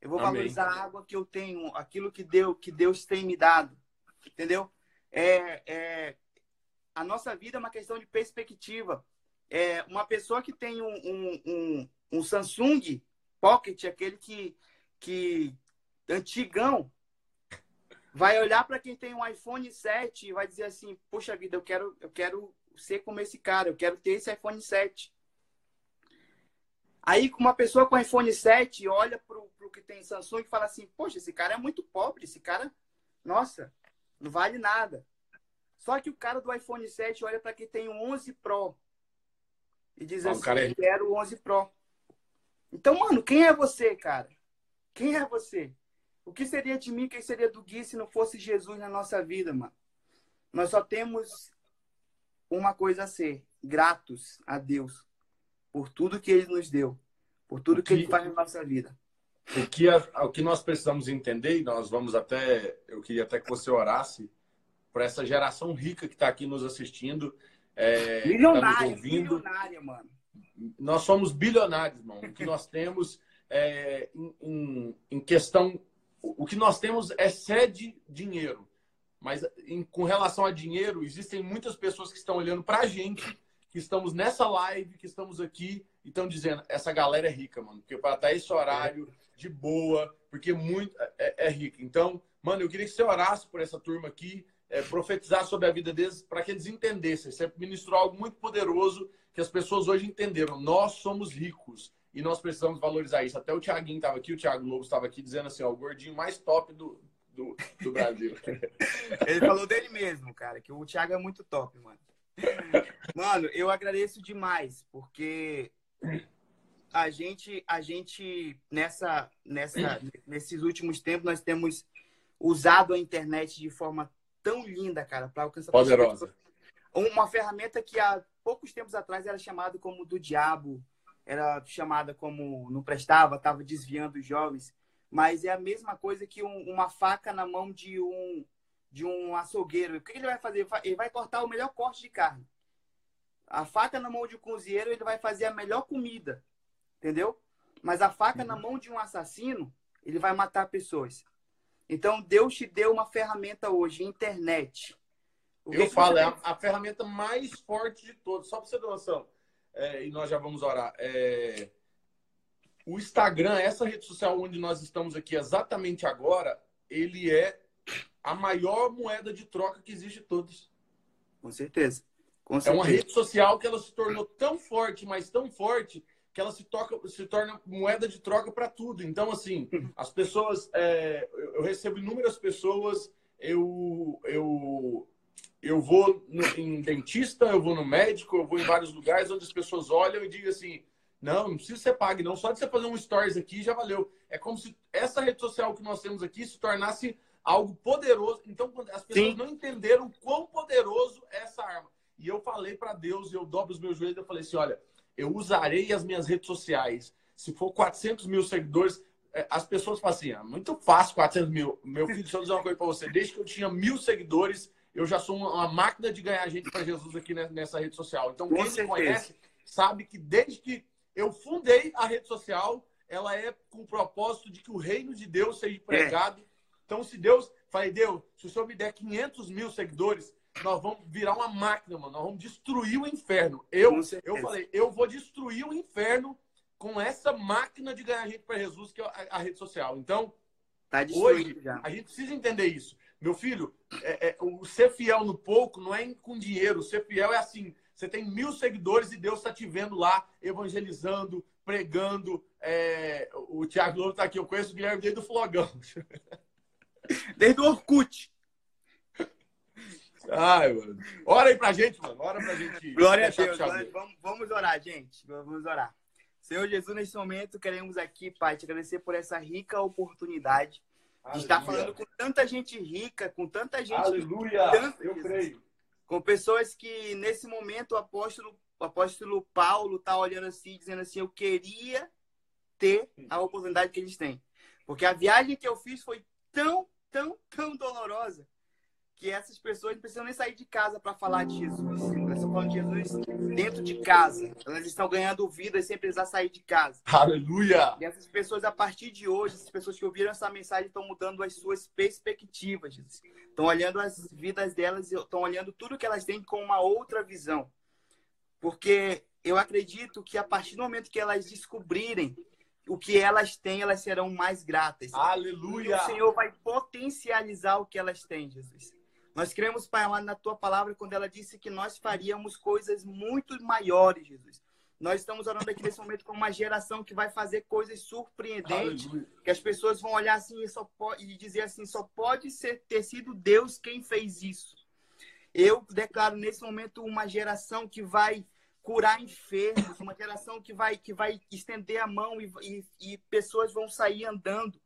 Eu vou Amém. valorizar a água que eu tenho, aquilo que Deus, que Deus tem me dado. Entendeu? É, é, a nossa vida é uma questão de perspectiva. É, uma pessoa que tem um, um, um, um Samsung Pocket, aquele que, que antigão, vai olhar para quem tem um iPhone 7 e vai dizer assim: "Poxa vida, eu quero eu quero ser como esse cara, eu quero ter esse iPhone 7". Aí uma pessoa com iPhone 7 olha pro, pro que tem Samsung e fala assim: "Poxa, esse cara é muito pobre, esse cara, nossa, não vale nada". Só que o cara do iPhone 7 olha para quem tem um 11 Pro e diz assim: "Eu quero o 11 Pro". Então, mano, quem é você, cara? Quem é você? O que seria de mim, quem seria do Gui se não fosse Jesus na nossa vida, mano? Nós só temos uma coisa a ser: gratos a Deus por tudo que Ele nos deu, por tudo que, que Ele faz na nossa vida. O que, a, o que nós precisamos entender, e nós vamos até. Eu queria até que você orasse para essa geração rica que está aqui nos assistindo. É, milionária, tá ouvindo. milionária, mano. Nós somos bilionários, irmão. O que nós temos é, em, em, em questão o que nós temos excede dinheiro. Mas em, com relação a dinheiro, existem muitas pessoas que estão olhando para a gente, que estamos nessa live, que estamos aqui e estão dizendo: essa galera é rica, mano. Porque para estar esse horário de boa, porque muito é, é, é rica. Então, mano, eu queria que você orasse por essa turma aqui, é, profetizar sobre a vida deles, para que eles entendessem. Você ministrou algo muito poderoso que as pessoas hoje entenderam. Nós somos ricos e nós precisamos valorizar isso. Até o Thiaguinho estava aqui, o Thiago Lobo estava aqui dizendo assim, ó, o gordinho mais top do, do, do Brasil. Ele falou dele mesmo, cara, que o Thiago é muito top, mano. Mano, eu agradeço demais, porque a gente, a gente nessa, nessa, nesses últimos tempos, nós temos usado a internet de forma tão linda, cara, para alcançar poderosa. Uma ferramenta que há poucos tempos atrás era chamada como do diabo, era chamada como não prestava, estava desviando os jovens, mas é a mesma coisa que um, uma faca na mão de um de um açougueiro. O que ele vai fazer? Ele vai cortar o melhor corte de carne. A faca na mão de um cozinheiro, ele vai fazer a melhor comida, entendeu? Mas a faca uhum. na mão de um assassino, ele vai matar pessoas. Então, Deus te deu uma ferramenta hoje, internet. Eu falo, é a, a, ferramenta mais forte de todas. Só para você ter noção é, e nós já vamos orar. É, o Instagram, essa rede social onde nós estamos aqui exatamente agora, ele é a maior moeda de troca que existe todos. Com certeza. Com certeza. É uma rede social que ela se tornou tão forte, mas tão forte, que ela se, toca, se torna moeda de troca para tudo. Então, assim, as pessoas. É, eu recebo inúmeras pessoas, eu, eu eu vou no, em dentista, eu vou no médico, eu vou em vários lugares onde as pessoas olham e digam assim: não, não precisa ser pague, não. Só de você fazer um stories aqui já valeu. É como se essa rede social que nós temos aqui se tornasse algo poderoso. Então, as pessoas Sim. não entenderam quão poderoso é essa arma. E eu falei para Deus, eu dobro os meus joelhos, eu falei assim: olha, eu usarei as minhas redes sociais. Se for 400 mil seguidores, é, as pessoas falam assim: ah, muito fácil 400 mil. Meu filho, deixa eu dizer uma coisa para você. Desde que eu tinha mil seguidores, eu já sou uma máquina de ganhar gente para Jesus aqui nessa rede social. Então, quem me conhece sabe que desde que eu fundei a rede social, ela é com o propósito de que o reino de Deus seja pregado. É. Então, se Deus, falei, Deus, se o Senhor me der 500 mil seguidores, nós vamos virar uma máquina, mano. Nós vamos destruir o inferno. Eu, eu falei, eu vou destruir o inferno com essa máquina de ganhar gente para Jesus, que é a, a, rede social. Então, tá hoje, já. a gente precisa entender isso. Meu filho, é, é, o ser fiel no pouco não é com dinheiro. Ser fiel é assim: você tem mil seguidores e Deus está te vendo lá, evangelizando, pregando. É... O Tiago Lobo está aqui. Eu conheço o Guilherme desde o Flogão. Desde o Orkut. Ai, mano. Ora aí pra gente, mano. Ora pra gente. Glória a Deus. Vamos, vamos orar, gente. Vamos orar. Senhor Jesus, nesse momento queremos aqui, Pai, te agradecer por essa rica oportunidade de estar falando com tanta gente rica, com tanta gente. Aleluia! Tanta, Eu creio. Com pessoas que nesse momento o apóstolo, o apóstolo Paulo tá olhando assim, dizendo assim: Eu queria ter a oportunidade que eles têm. Porque a viagem que eu fiz foi tão, tão, tão dolorosa que essas pessoas precisam nem sair de casa para falar de Jesus. Elas estão falando de Jesus dentro de casa. Elas estão ganhando vidas sem precisar sair de casa. Aleluia! E essas pessoas, a partir de hoje, essas pessoas que ouviram essa mensagem estão mudando as suas perspectivas. Jesus. Estão olhando as vidas delas, estão olhando tudo que elas têm com uma outra visão. Porque eu acredito que a partir do momento que elas descobrirem o que elas têm, elas serão mais gratas. E Aleluia! o Senhor vai potencializar o que elas têm, Jesus. Nós cremos, Pai amado, na tua palavra, quando ela disse que nós faríamos coisas muito maiores, Jesus. Nós estamos orando aqui nesse momento com uma geração que vai fazer coisas surpreendentes, Aleluia! que as pessoas vão olhar assim e, só pode, e dizer assim, só pode ser, ter sido Deus quem fez isso. Eu declaro nesse momento uma geração que vai curar enfermos, uma geração que vai, que vai estender a mão e, e, e pessoas vão sair andando.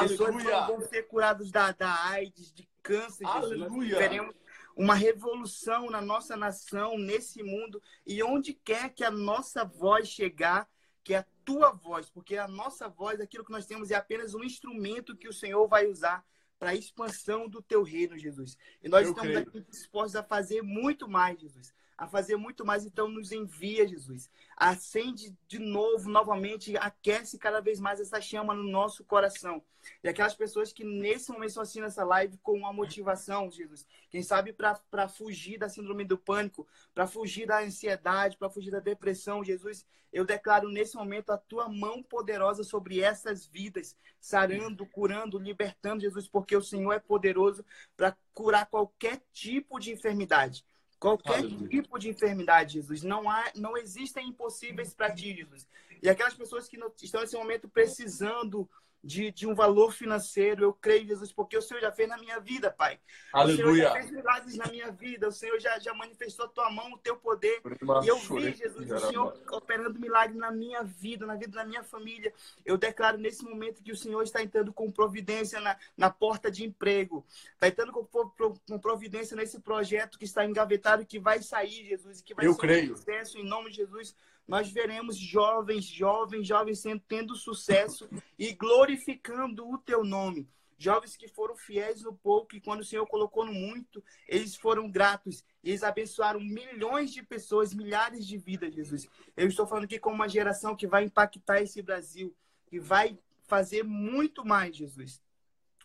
Pessoas Aleluia! vão, vão ser curadas da, da AIDS, de Nós Aleluia! Veremos uma revolução na nossa nação, nesse mundo. E onde quer que a nossa voz chegar, que é a tua voz, porque a nossa voz, aquilo que nós temos, é apenas um instrumento que o Senhor vai usar para a expansão do teu reino, Jesus. E nós Eu estamos creio. aqui dispostos a fazer muito mais, Jesus. A fazer muito mais, então nos envia, Jesus. Acende de novo, novamente, aquece cada vez mais essa chama no nosso coração. E aquelas pessoas que nesse momento estão assistindo essa live com uma motivação, Jesus. Quem sabe para fugir da síndrome do pânico, para fugir da ansiedade, para fugir da depressão, Jesus. Eu declaro nesse momento a tua mão poderosa sobre essas vidas, sarando, curando, libertando, Jesus, porque o Senhor é poderoso para curar qualquer tipo de enfermidade. Qualquer Aleluia. tipo de enfermidade, Jesus. Não, há, não existem impossíveis para ti, Jesus. E aquelas pessoas que não- estão nesse momento precisando de, de um valor financeiro, eu creio, Jesus, porque o Senhor já fez na minha vida, Pai. O Senhor já Aleluia! fez milagres na minha vida. O Senhor já, já manifestou a tua mão, o teu poder. E eu vi, Jesus, o Senhor operando milagre na minha vida, na vida da minha família. Eu declaro nesse momento que o Senhor está entrando com providência na, na porta de emprego. Está entrando com, com providência nesse projeto que está engavetado, que vai sair, Jesus, e que vai Eu ser creio. um sucesso em nome de Jesus. Nós veremos jovens, jovens, jovens sendo, tendo sucesso e glorificando o teu nome. Jovens que foram fiéis no pouco e quando o Senhor colocou no muito, eles foram gratos. E eles abençoaram milhões de pessoas, milhares de vidas, Jesus. Eu estou falando aqui com uma geração que vai impactar esse Brasil, que vai fazer muito mais, Jesus.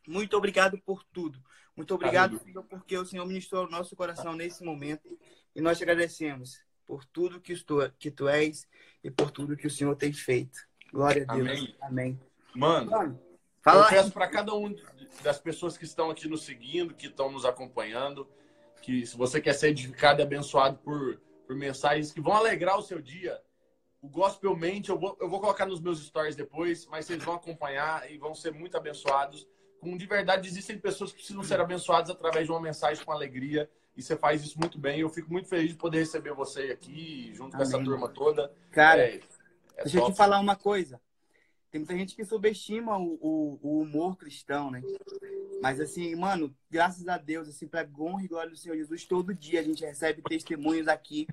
Muito obrigado por tudo. Muito obrigado. Senhor, porque o Senhor ministrou o nosso coração nesse momento. E nós te agradecemos por tudo que tu, que tu és e por tudo que o Senhor tem feito. Glória a Deus. Amém. Amém. Mano, Mano, eu fala peço para cada um das pessoas que estão aqui nos seguindo, que estão nos acompanhando, que se você quer ser edificado e abençoado por, por mensagens que vão alegrar o seu dia, o Gospel Mente, eu vou, eu vou colocar nos meus stories depois, mas vocês vão acompanhar e vão ser muito abençoados. Com de verdade, existem pessoas que precisam ser abençoadas através de uma mensagem com alegria. E você faz isso muito bem. Eu fico muito feliz de poder receber você aqui, junto com essa Amém. turma toda. Cara, É, é deixa eu top. te falar uma coisa. Tem muita gente que subestima o, o- o humor cristão, né? Mas assim, mano, graças a Deus, assim, pra honra e glória do Senhor Jesus, todo dia a gente recebe testemunhos aqui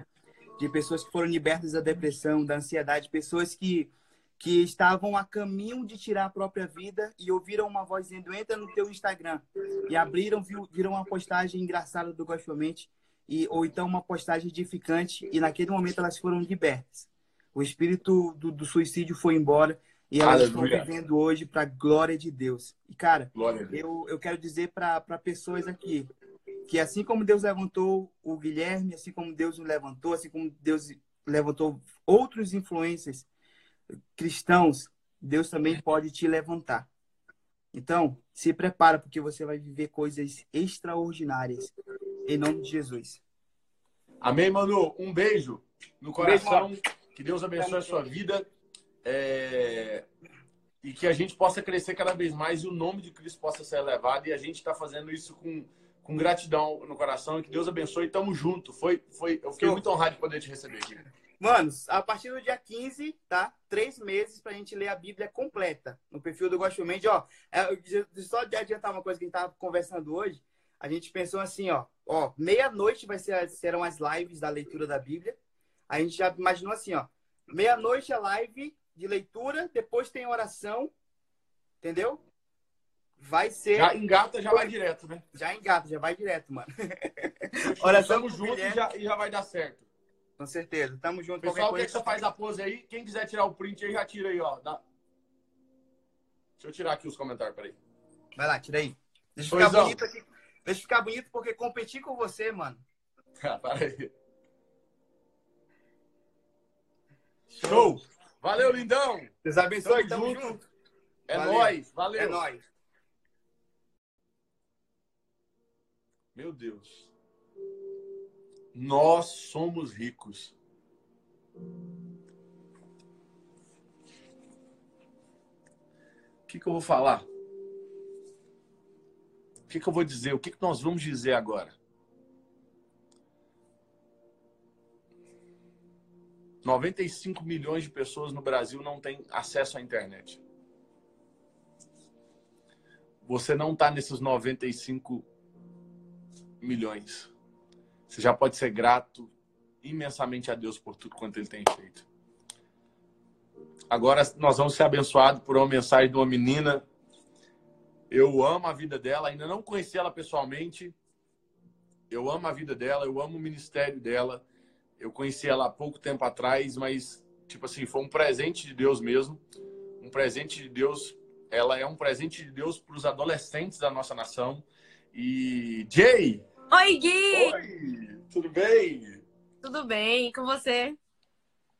de pessoas que foram libertas da depressão, da ansiedade, pessoas que, que estavam a caminho de tirar a própria vida e ouviram uma voz dizendo, entra no teu Instagram. E abriram, viram uma postagem engraçada do Gospelmente, e ou então uma postagem edificante, e naquele momento elas foram libertas. O espírito do, do suicídio foi embora e elas Aleluia. estão vivendo hoje para a glória de Deus. E, cara, Deus. eu, eu quero dizer para pessoas aqui que assim como Deus levantou o Guilherme, assim como Deus o levantou, assim como Deus levantou outros influências cristãos, Deus também pode te levantar. Então, se prepara porque você vai viver coisas extraordinárias em nome de Jesus. Amém, Manu? Um beijo no beijo, coração. que Deus abençoe a sua vida. é, E que a gente possa crescer cada vez mais e o nome de Cristo possa ser elevado. E a gente está fazendo isso com, com gratidão no coração e que Deus abençoe. Tamo junto. Foi, foi, eu fiquei muito honrado de poder te receber aqui. Mano, a partir do dia 15, tá? Três meses pra gente ler a Bíblia completa no perfil do Gospel Mente. Ó, é, só de adiantar uma coisa que a gente tava conversando hoje, a gente pensou assim, ó, ó, meia-noite vai ser, serão as lives da leitura da Bíblia. A gente já imaginou assim, ó, meia-noite a live de leitura, depois tem oração, entendeu? Vai ser. Já engata, já vai direto, né? Já engata, já vai direto, mano. oração junto e já, e já vai dar certo. Com certeza. Tamo junto. Pessoal, quer que você faz a pose aí? Quem quiser tirar o print aí, já tira aí, ó. Dá... Deixa eu tirar aqui os comentários, peraí. Vai lá, tira aí. Deixa eu ficar bonito aqui. Deixa eu ficar bonito, porque competir com você, mano. Ah, para aí. Show! Valeu, lindão! Deus abençoe, tamo, tamo junto. junto. É valeu. nóis, valeu. É nóis. Meu Deus. Nós somos ricos. O que, que eu vou falar? O que, que eu vou dizer? O que, que nós vamos dizer agora? 95 milhões de pessoas no Brasil não têm acesso à internet. Você não está nesses 95 milhões. Você já pode ser grato imensamente a Deus por tudo quanto Ele tem feito. Agora nós vamos ser abençoados por uma mensagem de uma menina. Eu amo a vida dela, ainda não conheci ela pessoalmente. Eu amo a vida dela, eu amo o ministério dela. Eu conheci ela há pouco tempo atrás, mas, tipo assim, foi um presente de Deus mesmo. Um presente de Deus. Ela é um presente de Deus para os adolescentes da nossa nação. E, Jay, Oi, Gui! Oi, tudo bem? Tudo bem, e com você?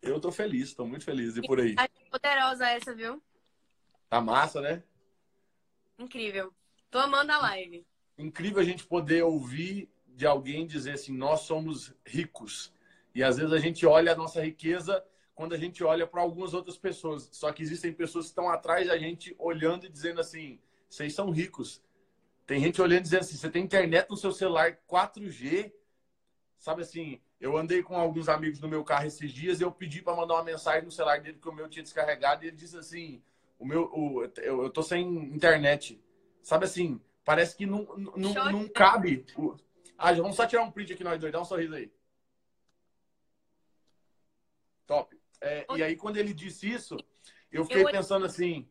Eu tô feliz, tô muito feliz. E por aí? Tá poderosa essa, viu? Tá massa, né? Incrível. Tô amando a live. Incrível a gente poder ouvir de alguém dizer assim, nós somos ricos. E às vezes a gente olha a nossa riqueza quando a gente olha para algumas outras pessoas. Só que existem pessoas que estão atrás da gente olhando e dizendo assim, vocês são ricos. Tem gente olhando e dizendo assim: você tem internet no seu celular 4G? Sabe assim, eu andei com alguns amigos no meu carro esses dias e eu pedi para mandar uma mensagem no celular dele que o meu tinha descarregado e ele disse assim: o meu, o, eu, eu tô sem internet. Sabe assim, parece que não, não, não cabe. Ah, vamos só tirar um print aqui nós dois, dá um sorriso aí. Top. É, e aí, quando ele disse isso, eu fiquei pensando assim: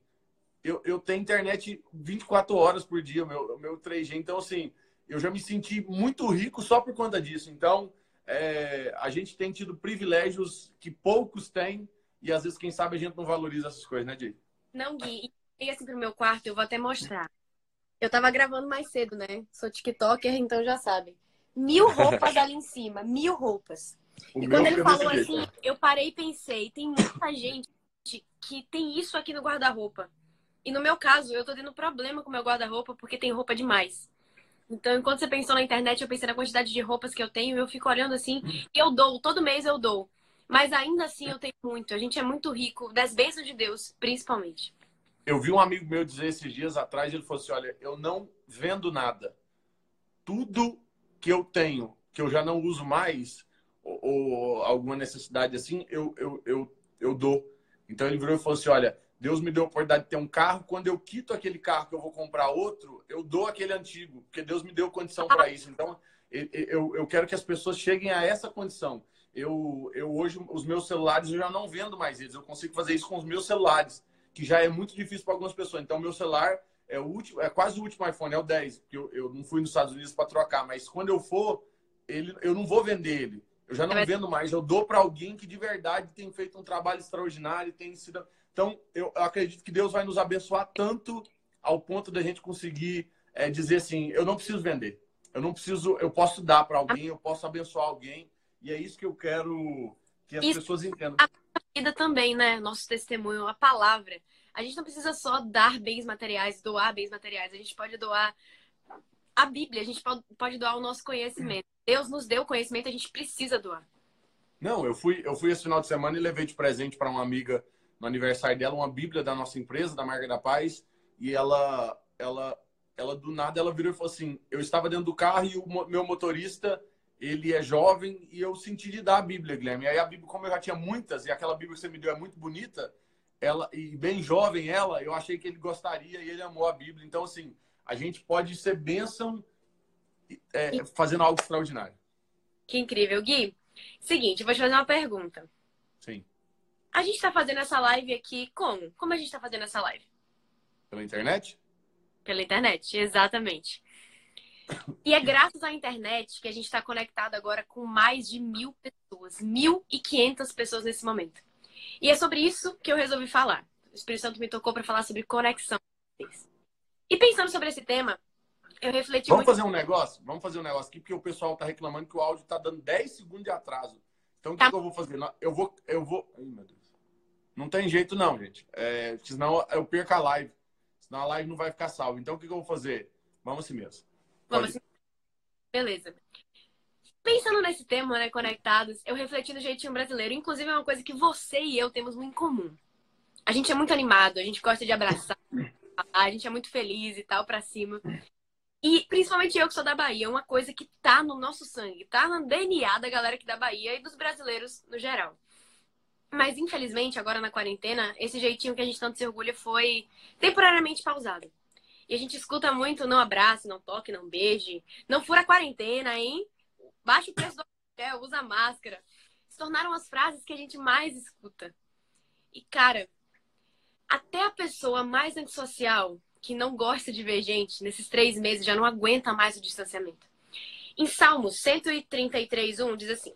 eu, eu tenho internet 24 horas por dia, meu, meu 3G. Então, assim, eu já me senti muito rico só por conta disso. Então, é, a gente tem tido privilégios que poucos têm e às vezes, quem sabe, a gente não valoriza essas coisas, né, Di? Não, Gui. E assim pro meu quarto, eu vou até mostrar. Eu tava gravando mais cedo, né? Sou TikToker, então já sabe. Mil roupas ali em cima, mil roupas. O e quando ele falou assim, jeito. eu parei e pensei, tem muita gente que tem isso aqui no guarda-roupa. E no meu caso, eu tô tendo problema com meu guarda-roupa porque tem roupa demais. Então, enquanto você pensou na internet, eu pensei na quantidade de roupas que eu tenho, eu fico olhando assim, e eu dou, todo mês eu dou. Mas ainda assim eu tenho muito. A gente é muito rico, das bênçãos de Deus, principalmente. Eu vi um amigo meu dizer esses dias atrás, ele falou assim: olha, eu não vendo nada. Tudo que eu tenho, que eu já não uso mais, ou, ou alguma necessidade assim, eu, eu, eu, eu dou. Então ele virou e falou assim: olha, Deus me deu a oportunidade de ter um carro. Quando eu quito aquele carro que eu vou comprar outro, eu dou aquele antigo, porque Deus me deu condição para isso. Então, eu, eu quero que as pessoas cheguem a essa condição. Eu, eu hoje, os meus celulares, eu já não vendo mais eles. Eu consigo fazer isso com os meus celulares, que já é muito difícil para algumas pessoas. Então, meu celular é o último, é quase o último iPhone, é o 10, porque eu, eu não fui nos Estados Unidos para trocar, mas quando eu for, ele, eu não vou vender ele. Eu já não é vendo mais. Eu dou para alguém que de verdade tem feito um trabalho extraordinário, tem sido então, eu acredito que Deus vai nos abençoar tanto ao ponto da gente conseguir é, dizer assim: eu não preciso vender, eu não preciso, eu posso dar para alguém, eu posso abençoar alguém, e é isso que eu quero que as isso, pessoas entendam. A vida também, né? Nosso testemunho, a palavra. A gente não precisa só dar bens materiais, doar bens materiais, a gente pode doar a Bíblia, a gente pode, pode doar o nosso conhecimento. Deus nos deu conhecimento, a gente precisa doar. Não, eu fui, eu fui esse final de semana e levei de presente para uma amiga no aniversário dela uma Bíblia da nossa empresa, da Marca da Paz, e ela, ela ela do nada ela virou e falou assim: eu estava dentro do carro e o meu motorista ele é jovem e eu senti de dar a Bíblia, Guilherme. E aí a Bíblia, como eu já tinha muitas e aquela Bíblia que você me deu é muito bonita, ela e bem jovem ela, eu achei que ele gostaria e ele amou a Bíblia. Então assim, a gente pode ser bênção é, fazendo algo extraordinário. Que incrível, Gui. Seguinte, vou te fazer uma pergunta. Sim. A gente está fazendo essa live aqui como? Como a gente está fazendo essa live? Pela internet? Pela internet, exatamente. E é graças à internet que a gente está conectado agora com mais de mil pessoas, mil e quinhentas pessoas nesse momento. E é sobre isso que eu resolvi falar. O Espírito Santo me tocou para falar sobre conexão. E pensando sobre esse tema, eu refleti Vamos muito... fazer um negócio? Vamos fazer um negócio aqui, porque o pessoal tá reclamando que o áudio tá dando 10 segundos de atraso. Então, o que, tá. que eu vou fazer? Eu vou... Eu vou... Ai, meu Deus. Não tem jeito não, gente. É, senão eu perco a live. Senão a live não vai ficar salva. Então, o que, que eu vou fazer? Vamos assim mesmo. Vamos assim. Beleza. Pensando nesse tema, né, conectados, eu refleti no jeitinho brasileiro. Inclusive, é uma coisa que você e eu temos muito em comum. A gente é muito animado, a gente gosta de abraçar, a gente é muito feliz e tal, pra cima. E principalmente eu que sou da Bahia, é uma coisa que tá no nosso sangue, tá no DNA da galera aqui da Bahia e dos brasileiros no geral. Mas infelizmente, agora na quarentena, esse jeitinho que a gente tanto se orgulha foi temporariamente pausado. E a gente escuta muito não abrace, não toque, não beije, não fura a quarentena, hein? Baixa o preço do hotel, usa máscara. Se tornaram as frases que a gente mais escuta. E cara, até a pessoa mais antissocial que não gosta de ver gente nesses três meses já não aguenta mais o distanciamento. Em Salmos 133, 1 diz assim: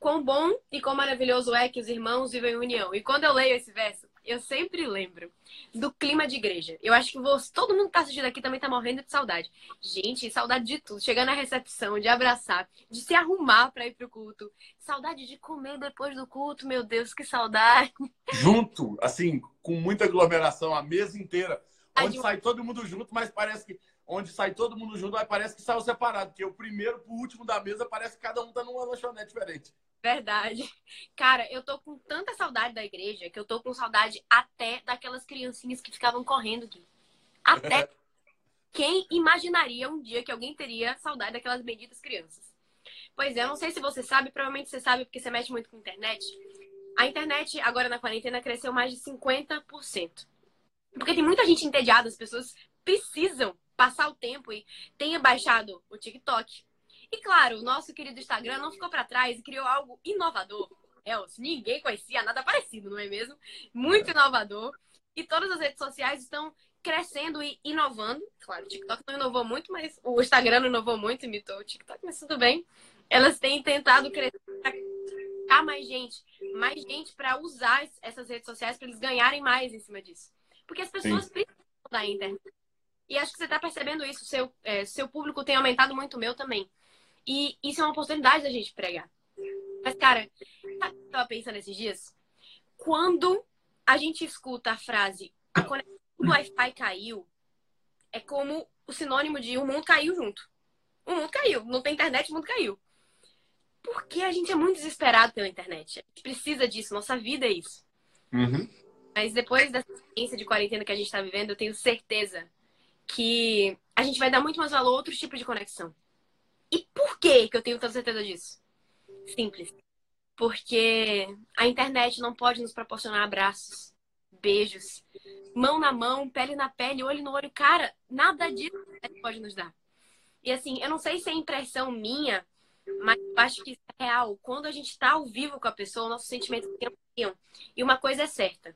Quão bom e quão maravilhoso é que os irmãos vivem em união. E quando eu leio esse verso, eu sempre lembro do clima de igreja. Eu acho que você, todo mundo que tá assistindo aqui também tá morrendo de saudade. Gente, saudade de tudo. Chegar na recepção, de abraçar, de se arrumar para ir pro culto. Saudade de comer depois do culto, meu Deus, que saudade. Junto, assim, com muita aglomeração, a mesa inteira. Onde sai todo mundo junto, mas parece que. Onde sai todo mundo junto, mas parece que saiu separado. Porque o primeiro pro último da mesa parece que cada um tá numa lanchonete diferente. Verdade. Cara, eu tô com tanta saudade da igreja que eu tô com saudade até daquelas criancinhas que ficavam correndo aqui. Até. Quem imaginaria um dia que alguém teria saudade daquelas benditas crianças? Pois é, eu não sei se você sabe, provavelmente você sabe porque você mexe muito com a internet. A internet, agora na quarentena, cresceu mais de 50%. Porque tem muita gente entediada, as pessoas precisam passar o tempo e tenha baixado o TikTok. E claro, o nosso querido Instagram não ficou para trás e criou algo inovador. É, ninguém conhecia nada parecido, não é mesmo? Muito inovador. E todas as redes sociais estão crescendo e inovando. Claro, o TikTok não inovou muito, mas o Instagram não inovou muito, imitou o TikTok, mas tudo bem. Elas têm tentado crescer para mais gente, mais gente para usar essas redes sociais para eles ganharem mais em cima disso. Porque as pessoas Sim. precisam da internet. E acho que você está percebendo isso. Seu, é, seu público tem aumentado muito o meu também. E isso é uma oportunidade da gente pregar. Mas, cara, eu tava pensando esses dias? Quando a gente escuta a frase a conexão do Wi-Fi caiu, é como o sinônimo de o mundo caiu junto. O mundo caiu. Não tem internet, o mundo caiu. Porque a gente é muito desesperado pela internet. A gente precisa disso. Nossa vida é isso. Uhum. Mas depois dessa experiência de quarentena que a gente está vivendo, eu tenho certeza que a gente vai dar muito mais valor a outros tipos de conexão. E por que, que eu tenho tanta certeza disso? Simples. Porque a internet não pode nos proporcionar abraços, beijos, mão na mão, pele na pele, olho no olho. Cara, nada disso pode nos dar. E assim, eu não sei se é impressão minha, mas eu acho que é real. Quando a gente está ao vivo com a pessoa, nossos sentimentos ampliam. E uma coisa é certa: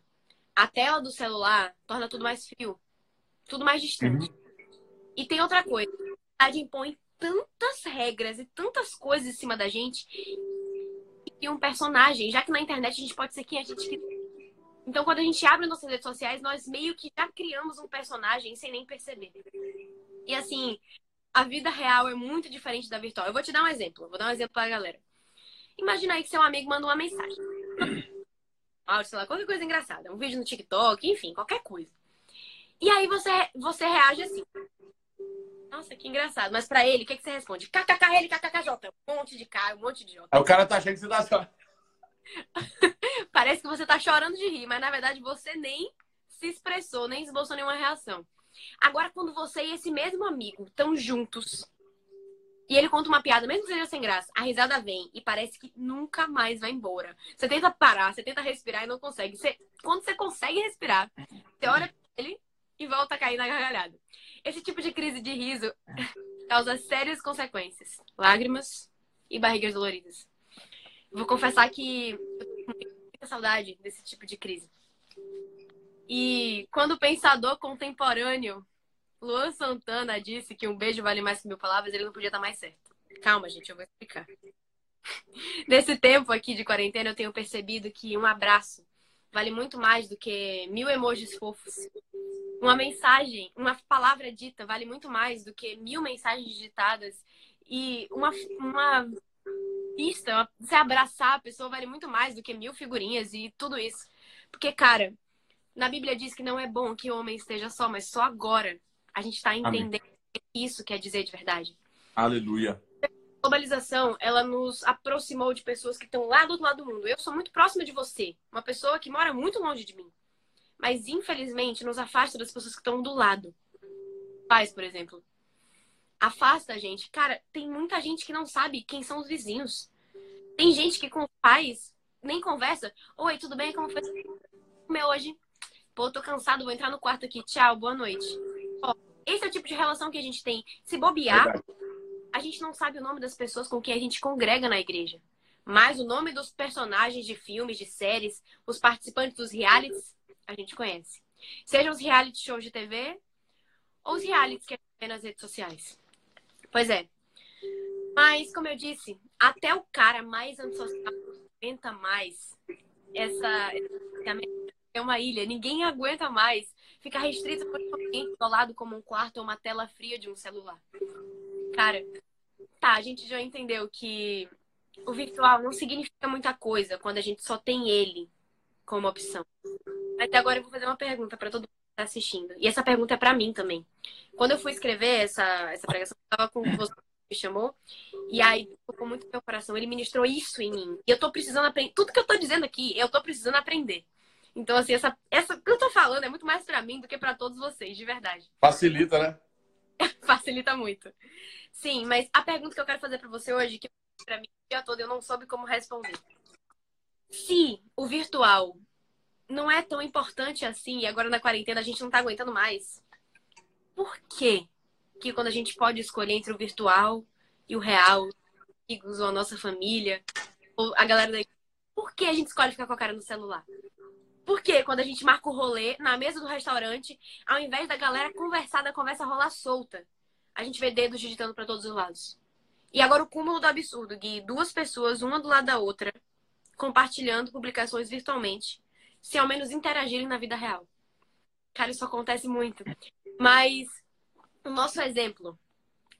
a tela do celular torna tudo mais frio, tudo mais distante. Uhum. E tem outra coisa: a gente impõe tantas regras e tantas coisas em cima da gente e um personagem, já que na internet a gente pode ser quem a gente quiser. Então, quando a gente abre nossas redes sociais, nós meio que já criamos um personagem sem nem perceber. E assim, a vida real é muito diferente da virtual. Eu vou te dar um exemplo, vou dar um exemplo pra galera. Imagina aí que seu amigo manda uma mensagem áudio, sei lá, qualquer coisa engraçada. Um vídeo no TikTok, enfim, qualquer coisa. E aí você, você reage assim. Nossa, que engraçado. Mas pra ele, o que, que você responde? KKKL, KKKJ. Um monte de K, um monte de J. Aí o cara tá achando que você tá só. Parece que você tá chorando de rir, mas na verdade você nem se expressou, nem esboçou nenhuma reação. Agora, quando você e esse mesmo amigo estão juntos e ele conta uma piada, mesmo que seja sem graça, a risada vem e parece que nunca mais vai embora. Você tenta parar, você tenta respirar e não consegue. Você, quando você consegue respirar, você olha pra ele e volta a cair na gargalhada. Esse tipo de crise de riso causa sérias consequências: lágrimas e barrigas doloridas. Vou confessar que eu tenho muita saudade desse tipo de crise. E quando o pensador contemporâneo Luan Santana disse que um beijo vale mais que mil palavras, ele não podia estar mais certo. Calma, gente, eu vou explicar. Nesse tempo aqui de quarentena, eu tenho percebido que um abraço vale muito mais do que mil emojis fofos. Uma mensagem, uma palavra dita vale muito mais do que mil mensagens digitadas. E uma, uma pista, se abraçar a pessoa vale muito mais do que mil figurinhas e tudo isso. Porque, cara, na Bíblia diz que não é bom que o homem esteja só, mas só agora a gente está entendendo Amém. o que isso quer dizer de verdade. Aleluia. A globalização, ela nos aproximou de pessoas que estão lá do outro lado do mundo. Eu sou muito próxima de você, uma pessoa que mora muito longe de mim. Mas, infelizmente, nos afasta das pessoas que estão do lado. Pais, por exemplo. Afasta a gente. Cara, tem muita gente que não sabe quem são os vizinhos. Tem gente que com pais nem conversa. Oi, tudo bem? Como foi comer hoje? Pô, tô cansado, vou entrar no quarto aqui. Tchau, boa noite. Esse é o tipo de relação que a gente tem. Se bobear, Verdade. a gente não sabe o nome das pessoas com quem a gente congrega na igreja. Mas o nome dos personagens de filmes, de séries, os participantes dos realities, a gente conhece. Sejam os reality shows de TV ou os realities que a gente vê nas redes sociais. Pois é. Mas, como eu disse, até o cara mais antissocial aguenta mais essa, é uma ilha. Ninguém aguenta mais ficar restrito por alguém isolado como um quarto ou uma tela fria de um celular. Cara, tá, a gente já entendeu que o virtual não significa muita coisa quando a gente só tem ele como opção. Até agora eu vou fazer uma pergunta para todo mundo que está assistindo. E essa pergunta é para mim também. Quando eu fui escrever essa, essa pregação, eu estava com você me chamou. E aí, tocou muito meu coração. Ele ministrou isso em mim. E eu tô precisando aprender. Tudo que eu tô dizendo aqui, eu tô precisando aprender. Então, assim, essa, essa que eu tô falando é muito mais para mim do que para todos vocês, de verdade. Facilita, né? Facilita muito. Sim, mas a pergunta que eu quero fazer para você hoje, que para mim o dia todo eu não soube como responder. Se o virtual não é tão importante assim, e agora na quarentena a gente não tá aguentando mais, por que que quando a gente pode escolher entre o virtual e o real, amigos ou a nossa família, ou a galera da por que a gente escolhe ficar com a cara no celular? Porque quando a gente marca o rolê na mesa do restaurante, ao invés da galera conversar, da conversa rolar solta, a gente vê dedos digitando para todos os lados. E agora o cúmulo do absurdo, Gui, duas pessoas, uma do lado da outra, compartilhando publicações virtualmente, se ao menos interagirem na vida real. Cara, isso acontece muito. Mas o nosso exemplo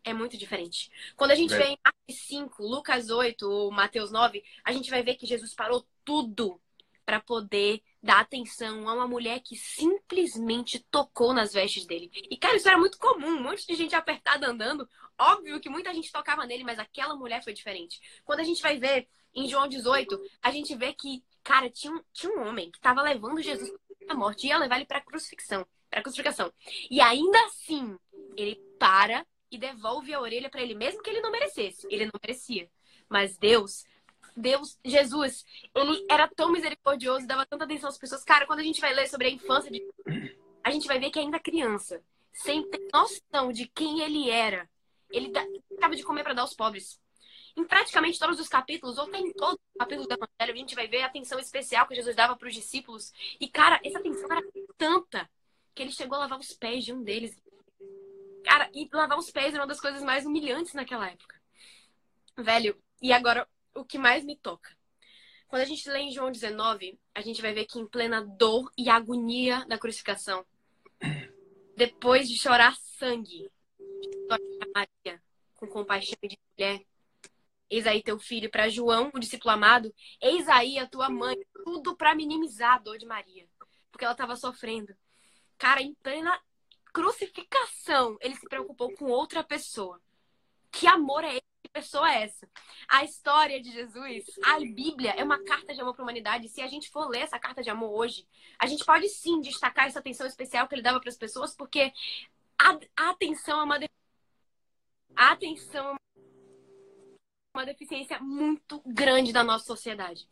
é muito diferente. Quando a gente é. vê em Marcos 5, Lucas 8 ou Mateus 9, a gente vai ver que Jesus parou tudo para poder dar atenção a uma mulher que simplesmente tocou nas vestes dele. E, cara, isso era muito comum. Um monte de gente apertada andando. Óbvio que muita gente tocava nele, mas aquela mulher foi diferente. Quando a gente vai ver em João 18, a gente vê que, cara, tinha um, tinha um homem que estava levando Jesus à morte. Ia levar ele para crucifixão. Para crucificação. E ainda assim, ele para e devolve a orelha para ele, mesmo que ele não merecesse. Ele não merecia. Mas Deus Deus, Jesus, ele era tão misericordioso, dava tanta atenção às pessoas. Cara, quando a gente vai ler sobre a infância de. A gente vai ver que ainda criança, sem ter noção de quem ele era, ele dava de comer para dar aos pobres. Em praticamente todos os capítulos, ou em todos os capítulos do Evangelho, a gente vai ver a atenção especial que Jesus dava para os discípulos. E, cara, essa atenção era tanta que ele chegou a lavar os pés de um deles. Cara, e lavar os pés era uma das coisas mais humilhantes naquela época. Velho, e agora o que mais me toca. Quando a gente lê em João 19, a gente vai ver que em plena dor e agonia da crucificação, depois de chorar sangue, Maria, com compaixão de mulher, eis aí teu filho, para João, o discípulo amado, eis aí a tua mãe, tudo para minimizar a dor de Maria, porque ela estava sofrendo. Cara, em plena crucificação, ele se preocupou com outra pessoa. Que amor é esse pessoa é essa? A história de Jesus, a Bíblia é uma carta de amor para a humanidade. Se a gente for ler essa carta de amor hoje, a gente pode sim destacar essa atenção especial que ele dava para as pessoas, porque a, a atenção é uma a atenção é uma deficiência muito grande da nossa sociedade.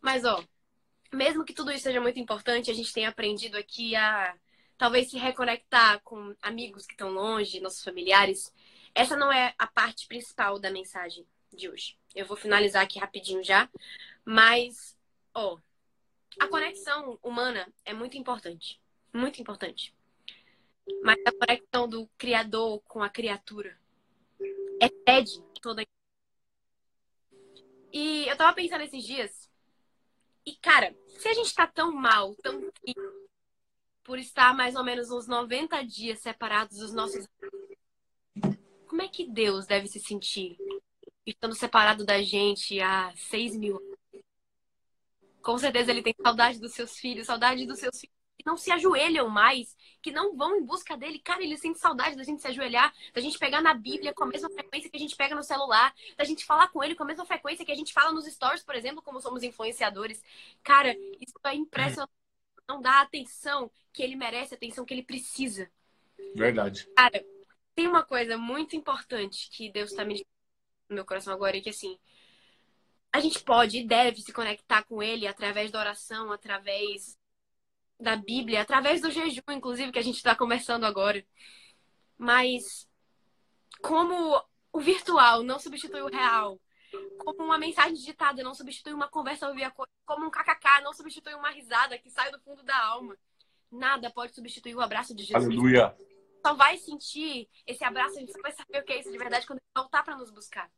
Mas ó, mesmo que tudo isso seja muito importante, a gente tem aprendido aqui a talvez se reconectar com amigos que estão longe, nossos familiares. Essa não é a parte principal da mensagem de hoje. Eu vou finalizar aqui rapidinho já, mas ó, a conexão humana é muito importante, muito importante. Mas a conexão do criador com a criatura é pede toda e eu tava pensando esses dias e, cara, se a gente tá tão mal, tão triste, por estar mais ou menos uns 90 dias separados dos nossos. Como é que Deus deve se sentir estando separado da gente há 6 mil anos? Com certeza ele tem saudade dos seus filhos, saudade dos seus filhos que não se ajoelham mais, que não vão em busca dele. Cara, ele sente saudade da gente se ajoelhar, da gente pegar na Bíblia com a mesma frequência que a gente pega no celular, da gente falar com ele com a mesma frequência que a gente fala nos stories, por exemplo, como somos influenciadores. Cara, isso é impressionante. Não dá a atenção que ele merece, a atenção que ele precisa. Verdade. Cara, tem uma coisa muito importante que Deus está me no meu coração agora, e que assim, a gente pode e deve se conectar com ele através da oração, através da Bíblia, através do jejum, inclusive, que a gente está conversando agora. Mas como o virtual não substitui o real, como uma mensagem digitada não substitui uma conversa via como um kkk não substitui uma risada que sai do fundo da alma. Nada pode substituir o abraço de Jesus. Aleluia. Só vai sentir esse abraço, a gente só vai saber o que é isso de verdade quando ele voltar para nos buscar.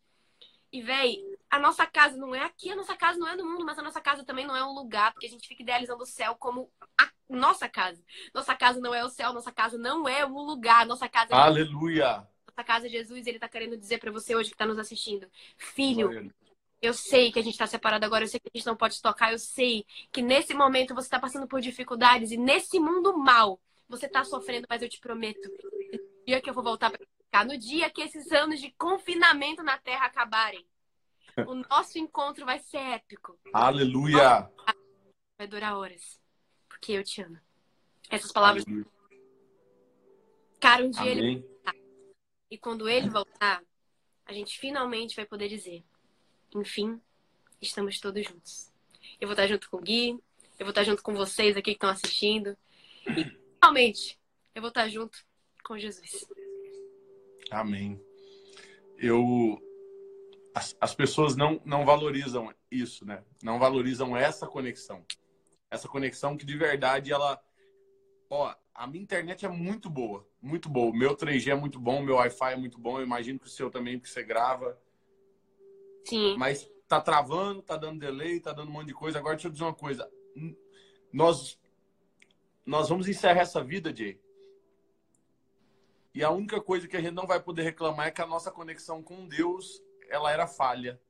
E, véi, a nossa casa não é aqui, a nossa casa não é no mundo, mas a nossa casa também não é um lugar, porque a gente fica idealizando o céu como a nossa casa. Nossa casa não é o céu, nossa casa não é um lugar, nossa casa é Aleluia. Nossa casa é Jesus, ele tá querendo dizer para você hoje que tá nos assistindo. Filho, eu sei que a gente tá separado agora, eu sei que a gente não pode tocar, eu sei que nesse momento você tá passando por dificuldades e nesse mundo mal você tá sofrendo, mas eu te prometo, no dia que eu vou voltar pra no dia que esses anos de confinamento na Terra acabarem, o nosso encontro vai ser épico. Aleluia! Vai durar horas. Porque eu te amo. Essas palavras. Aleluia. Cara, um dia Amém. ele voltar. E quando ele voltar, a gente finalmente vai poder dizer: enfim, estamos todos juntos. Eu vou estar junto com o Gui, eu vou estar junto com vocês aqui que estão assistindo. E finalmente, eu vou estar junto com Jesus. Amém. Eu as, as pessoas não, não valorizam isso, né? Não valorizam essa conexão. Essa conexão que de verdade ela. Ó, a minha internet é muito boa, muito boa. O meu 3G é muito bom, meu Wi-Fi é muito bom. Eu imagino que o seu também, porque você grava. Sim. Mas tá travando, tá dando delay, tá dando um monte de coisa. Agora deixa eu dizer uma coisa. Nós, nós vamos encerrar essa vida, Jay, e a única coisa que a gente não vai poder reclamar é que a nossa conexão com Deus, ela era falha.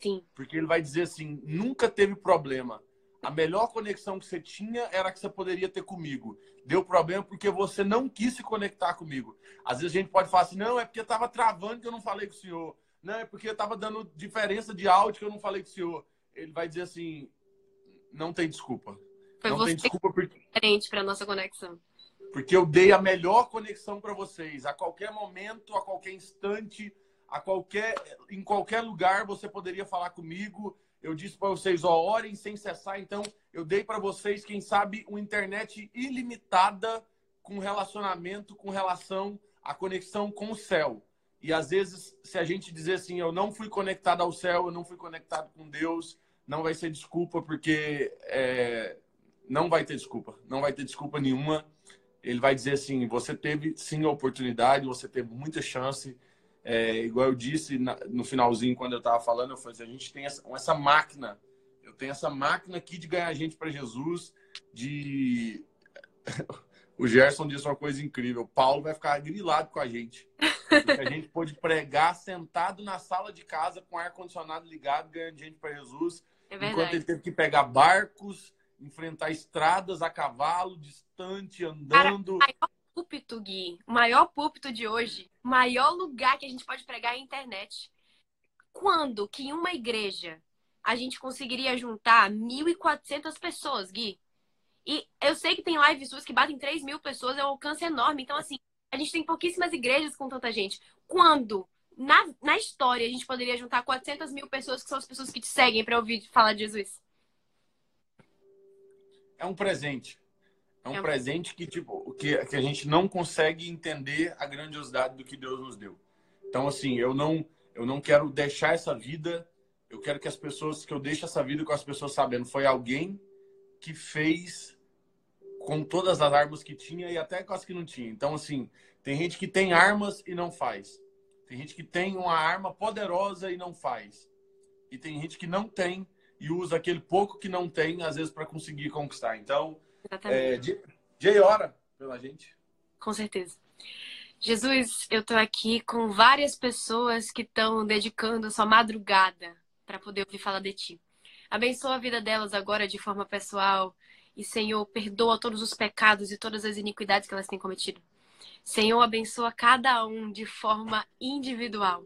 Sim. Porque ele vai dizer assim, nunca teve problema. A melhor conexão que você tinha era que você poderia ter comigo. Deu problema porque você não quis se conectar comigo. Às vezes a gente pode falar assim, não, é porque estava travando que eu não falei com o senhor. Não, é porque estava dando diferença de áudio que eu não falei com o senhor. Ele vai dizer assim, não tem desculpa. Foi não você tem desculpa porque... diferente para nossa conexão. Porque eu dei a melhor conexão para vocês. A qualquer momento, a qualquer instante, a qualquer, em qualquer lugar você poderia falar comigo. Eu disse para vocês, ó, orem sem cessar. Então, eu dei para vocês, quem sabe, uma internet ilimitada com relacionamento, com relação à conexão com o céu. E às vezes, se a gente dizer assim, eu não fui conectado ao céu, eu não fui conectado com Deus, não vai ser desculpa, porque é, não vai ter desculpa. Não vai ter desculpa nenhuma ele vai dizer assim: você teve sim a oportunidade, você teve muita chance. É, igual eu disse na, no finalzinho, quando eu estava falando, eu falei assim, a gente tem essa, essa máquina, eu tenho essa máquina aqui de ganhar gente para Jesus, de. o Gerson disse uma coisa incrível: o Paulo vai ficar grilado com a gente. a gente pôde pregar sentado na sala de casa com ar-condicionado ligado, ganhando gente para Jesus. É enquanto ele teve que pegar barcos, enfrentar estradas a cavalo, distante, andando. Cara, o maior púlpito, Gui, o maior púlpito de hoje, maior lugar que a gente pode pregar é a internet. quando que em uma igreja a gente conseguiria juntar 1.400 pessoas, Gui? E eu sei que tem lives suas que batem 3 mil pessoas, é um alcance enorme. Então, assim, a gente tem pouquíssimas igrejas com tanta gente. Quando, na, na história, a gente poderia juntar 400 mil pessoas, que são as pessoas que te seguem para ouvir falar de Jesus? É um presente. É um, é um presente que, tipo, que, que a gente não consegue entender a grandiosidade do que Deus nos deu. Então, assim, eu não, eu não quero deixar essa vida. Eu quero que as pessoas, que eu deixe essa vida com as pessoas sabendo, foi alguém que fez com todas as armas que tinha e até com as que não tinha. Então, assim, tem gente que tem armas e não faz. Tem gente que tem uma arma poderosa e não faz. E tem gente que não tem e usa aquele pouco que não tem, às vezes, para conseguir conquistar. Então, é, Jay, ora pela gente. Com certeza. Jesus, eu estou aqui com várias pessoas que estão dedicando sua madrugada para poder ouvir falar de ti. Abençoa a vida delas agora de forma pessoal, e, Senhor, perdoa todos os pecados e todas as iniquidades que elas têm cometido. Senhor, abençoa cada um de forma individual.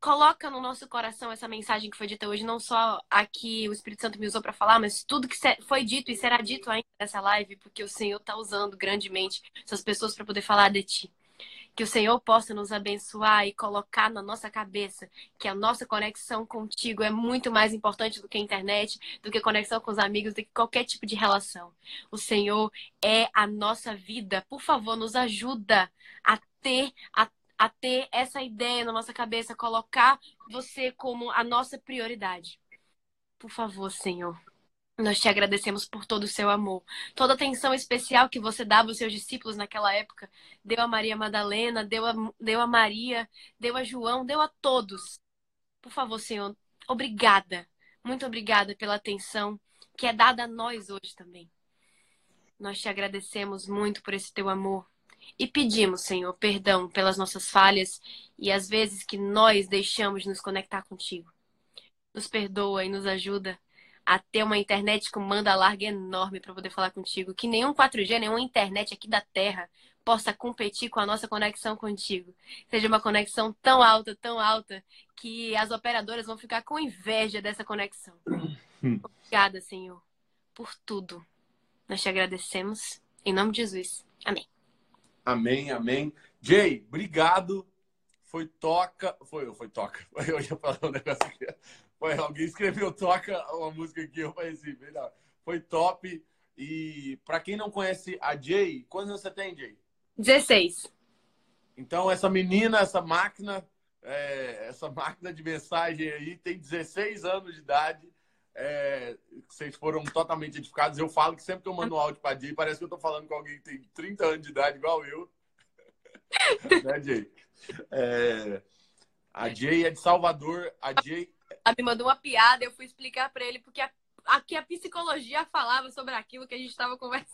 Coloca no nosso coração essa mensagem que foi dita hoje, não só aqui o Espírito Santo me usou para falar, mas tudo que foi dito e será dito ainda nessa live, porque o Senhor está usando grandemente essas pessoas para poder falar de Ti. Que o Senhor possa nos abençoar e colocar na nossa cabeça que a nossa conexão contigo é muito mais importante do que a internet, do que conexão com os amigos, do que qualquer tipo de relação. O Senhor é a nossa vida. Por favor, nos ajuda a ter a a ter essa ideia na nossa cabeça, colocar você como a nossa prioridade. Por favor, Senhor. Nós te agradecemos por todo o seu amor, toda a atenção especial que você dava aos seus discípulos naquela época. Deu a Maria Madalena, deu a, deu a Maria, deu a João, deu a todos. Por favor, Senhor, obrigada, muito obrigada pela atenção que é dada a nós hoje também. Nós te agradecemos muito por esse teu amor e pedimos, Senhor, perdão pelas nossas falhas e as vezes que nós deixamos de nos conectar contigo. Nos perdoa e nos ajuda a ter uma internet com banda larga enorme para poder falar contigo. Que nenhum 4G, nenhuma internet aqui da Terra possa competir com a nossa conexão contigo. Seja uma conexão tão alta, tão alta, que as operadoras vão ficar com inveja dessa conexão. Obrigada, Senhor, por tudo. Nós te agradecemos. Em nome de Jesus. Amém. Amém, amém. Jay, obrigado. Foi toca. Foi, foi toca. Eu ia falar um negócio aqui. Foi, alguém escreveu toca uma música aqui, eu falei assim, melhor. Foi top. E para quem não conhece a Jay, quantos anos você tem, Jay? 16. Então, essa menina, essa máquina, é, essa máquina de mensagem aí tem 16 anos de idade. É, vocês foram totalmente edificados. Eu falo que sempre que eu mando um áudio para Jay, parece que eu estou falando com alguém que tem 30 anos de idade, igual eu. né, Jay? É, a Jay é de Salvador. A Jay ela me mandou uma piada, eu fui explicar para ele, porque a, aqui a psicologia falava sobre aquilo que a gente estava conversando.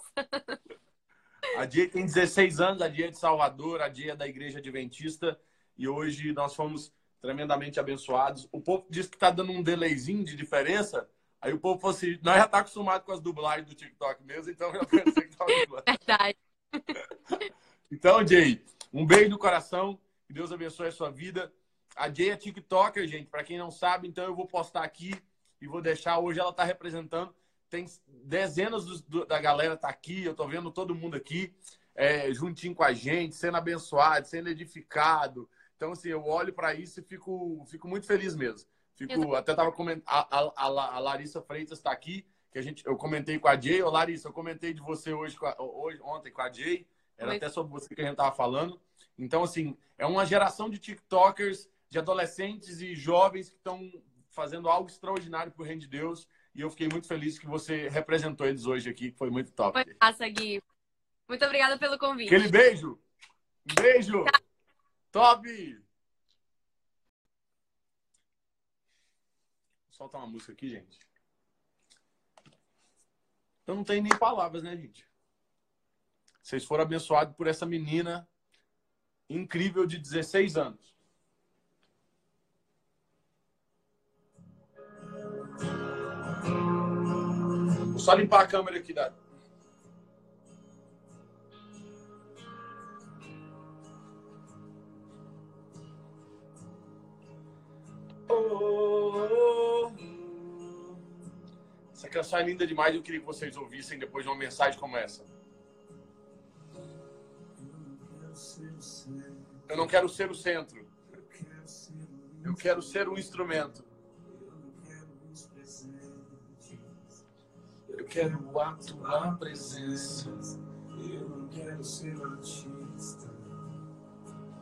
A Dia tem 16 anos, a Dia é de Salvador, a Dia é da Igreja Adventista, e hoje nós fomos tremendamente abençoados. O povo diz que está dando um delayzinho de diferença, aí o povo falou assim, nós já está acostumado com as dublagens do TikTok mesmo, então já pensei que estava Verdade. então, Jay, um beijo no coração, que Deus abençoe a sua vida. A Jay é TikToker, gente, para quem não sabe, então eu vou postar aqui e vou deixar. Hoje ela está representando. Tem dezenas do, do, da galera tá aqui, eu tô vendo todo mundo aqui, é, juntinho com a gente, sendo abençoado, sendo edificado. Então, assim, eu olho para isso e fico, fico muito feliz mesmo. Fico, até tava comentando, a, a, a, Larissa Freitas está aqui, que a gente, eu comentei com a Jay. Ô, Larissa, eu comentei de você hoje, hoje ontem com a Jay. Era até sobre você que a gente tava falando. Então, assim, é uma geração de TikTokers de adolescentes e jovens que estão fazendo algo extraordinário para o reino de Deus. E eu fiquei muito feliz que você representou eles hoje aqui, que foi muito top. Foi massa, Gui. Muito obrigada pelo convite. Aquele beijo. Um beijo. Tá. Top. Vou soltar uma música aqui, gente. Eu não tenho nem palavras, né, gente? Vocês foram abençoados por essa menina incrível de 16 anos. só limpar a câmera aqui, Dado. Essa canção é linda demais. Eu queria que vocês ouvissem depois de uma mensagem como essa. Eu não quero ser o centro. Eu quero ser um instrumento. Eu quero atuar presença. Eu não quero ser artista,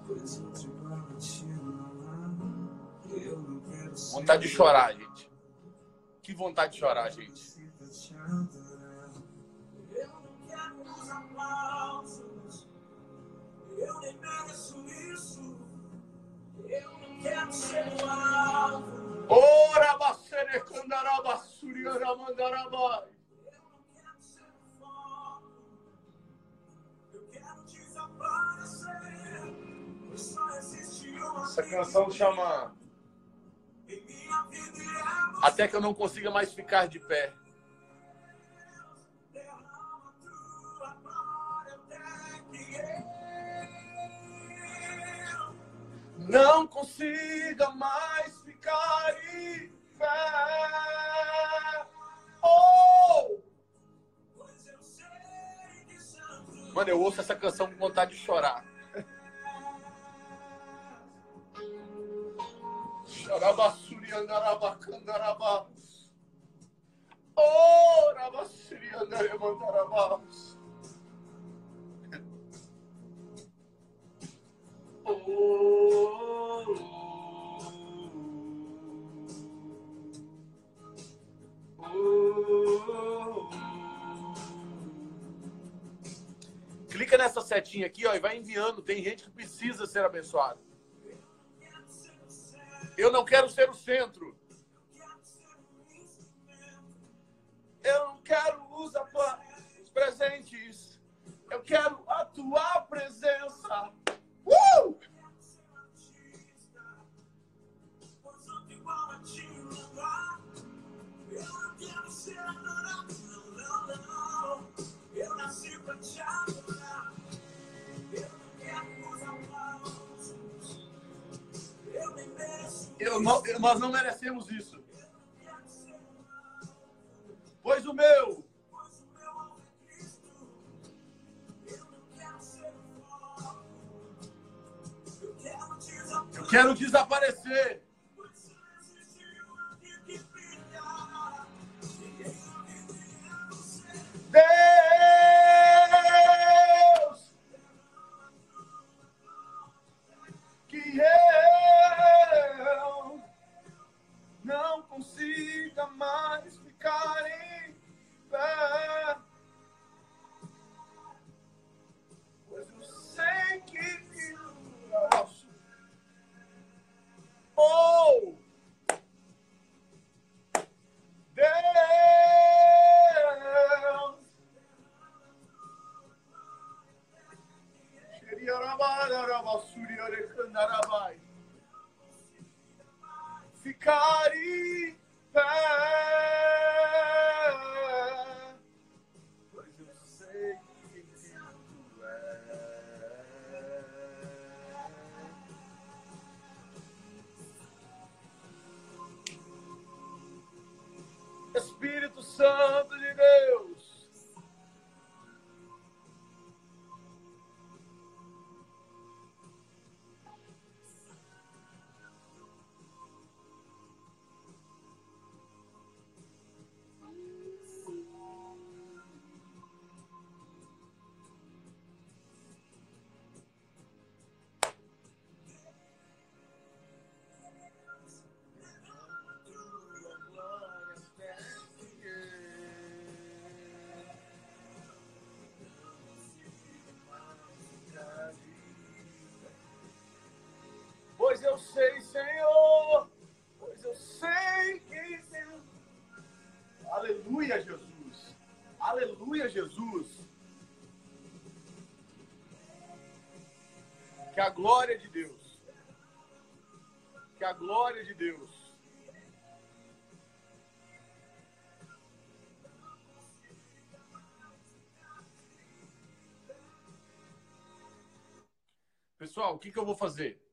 pois. Eu quero ser Vontade de chorar, gente. Que vontade de chorar, gente. Eu nem mereço isso. Eu não quero ser Ora, bacere, candaraba, suriara, mandaraba. eu não quero ser foco. Eu quero desaparecer, Essa canção chama Até que eu não consiga mais ficar de pé. Não consiga mais ficar em pé. Oh! Mano, eu ouço essa canção com vontade de chorar. Xarabassuri andaraba Oh, andareba andaraba. Clica nessa setinha aqui, ó, e vai enviando. Tem gente que precisa ser abençoada. Eu não quero ser o centro. Eu não quero usar pa- presentes. Eu quero a tua presença. Uh! Nós não merecemos isso. Pois eu sei, Senhor, pois eu sei que tem. Aleluia, Jesus. Aleluia, Jesus. Que a glória de Deus, que a glória de Deus Pessoal, o que, que eu vou fazer?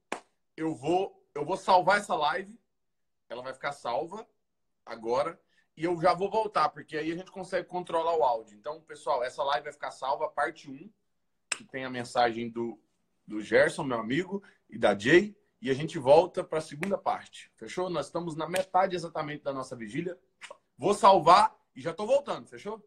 Eu vou, eu vou salvar essa live ela vai ficar salva agora e eu já vou voltar, porque aí a gente consegue controlar o áudio. Então, pessoal, essa live vai ficar salva, parte 1, que tem a mensagem do, do Gerson, meu amigo, e da Jay, e a gente volta para a segunda parte. Fechou? Nós estamos na metade exatamente da nossa vigília. Vou salvar e já estou voltando, fechou?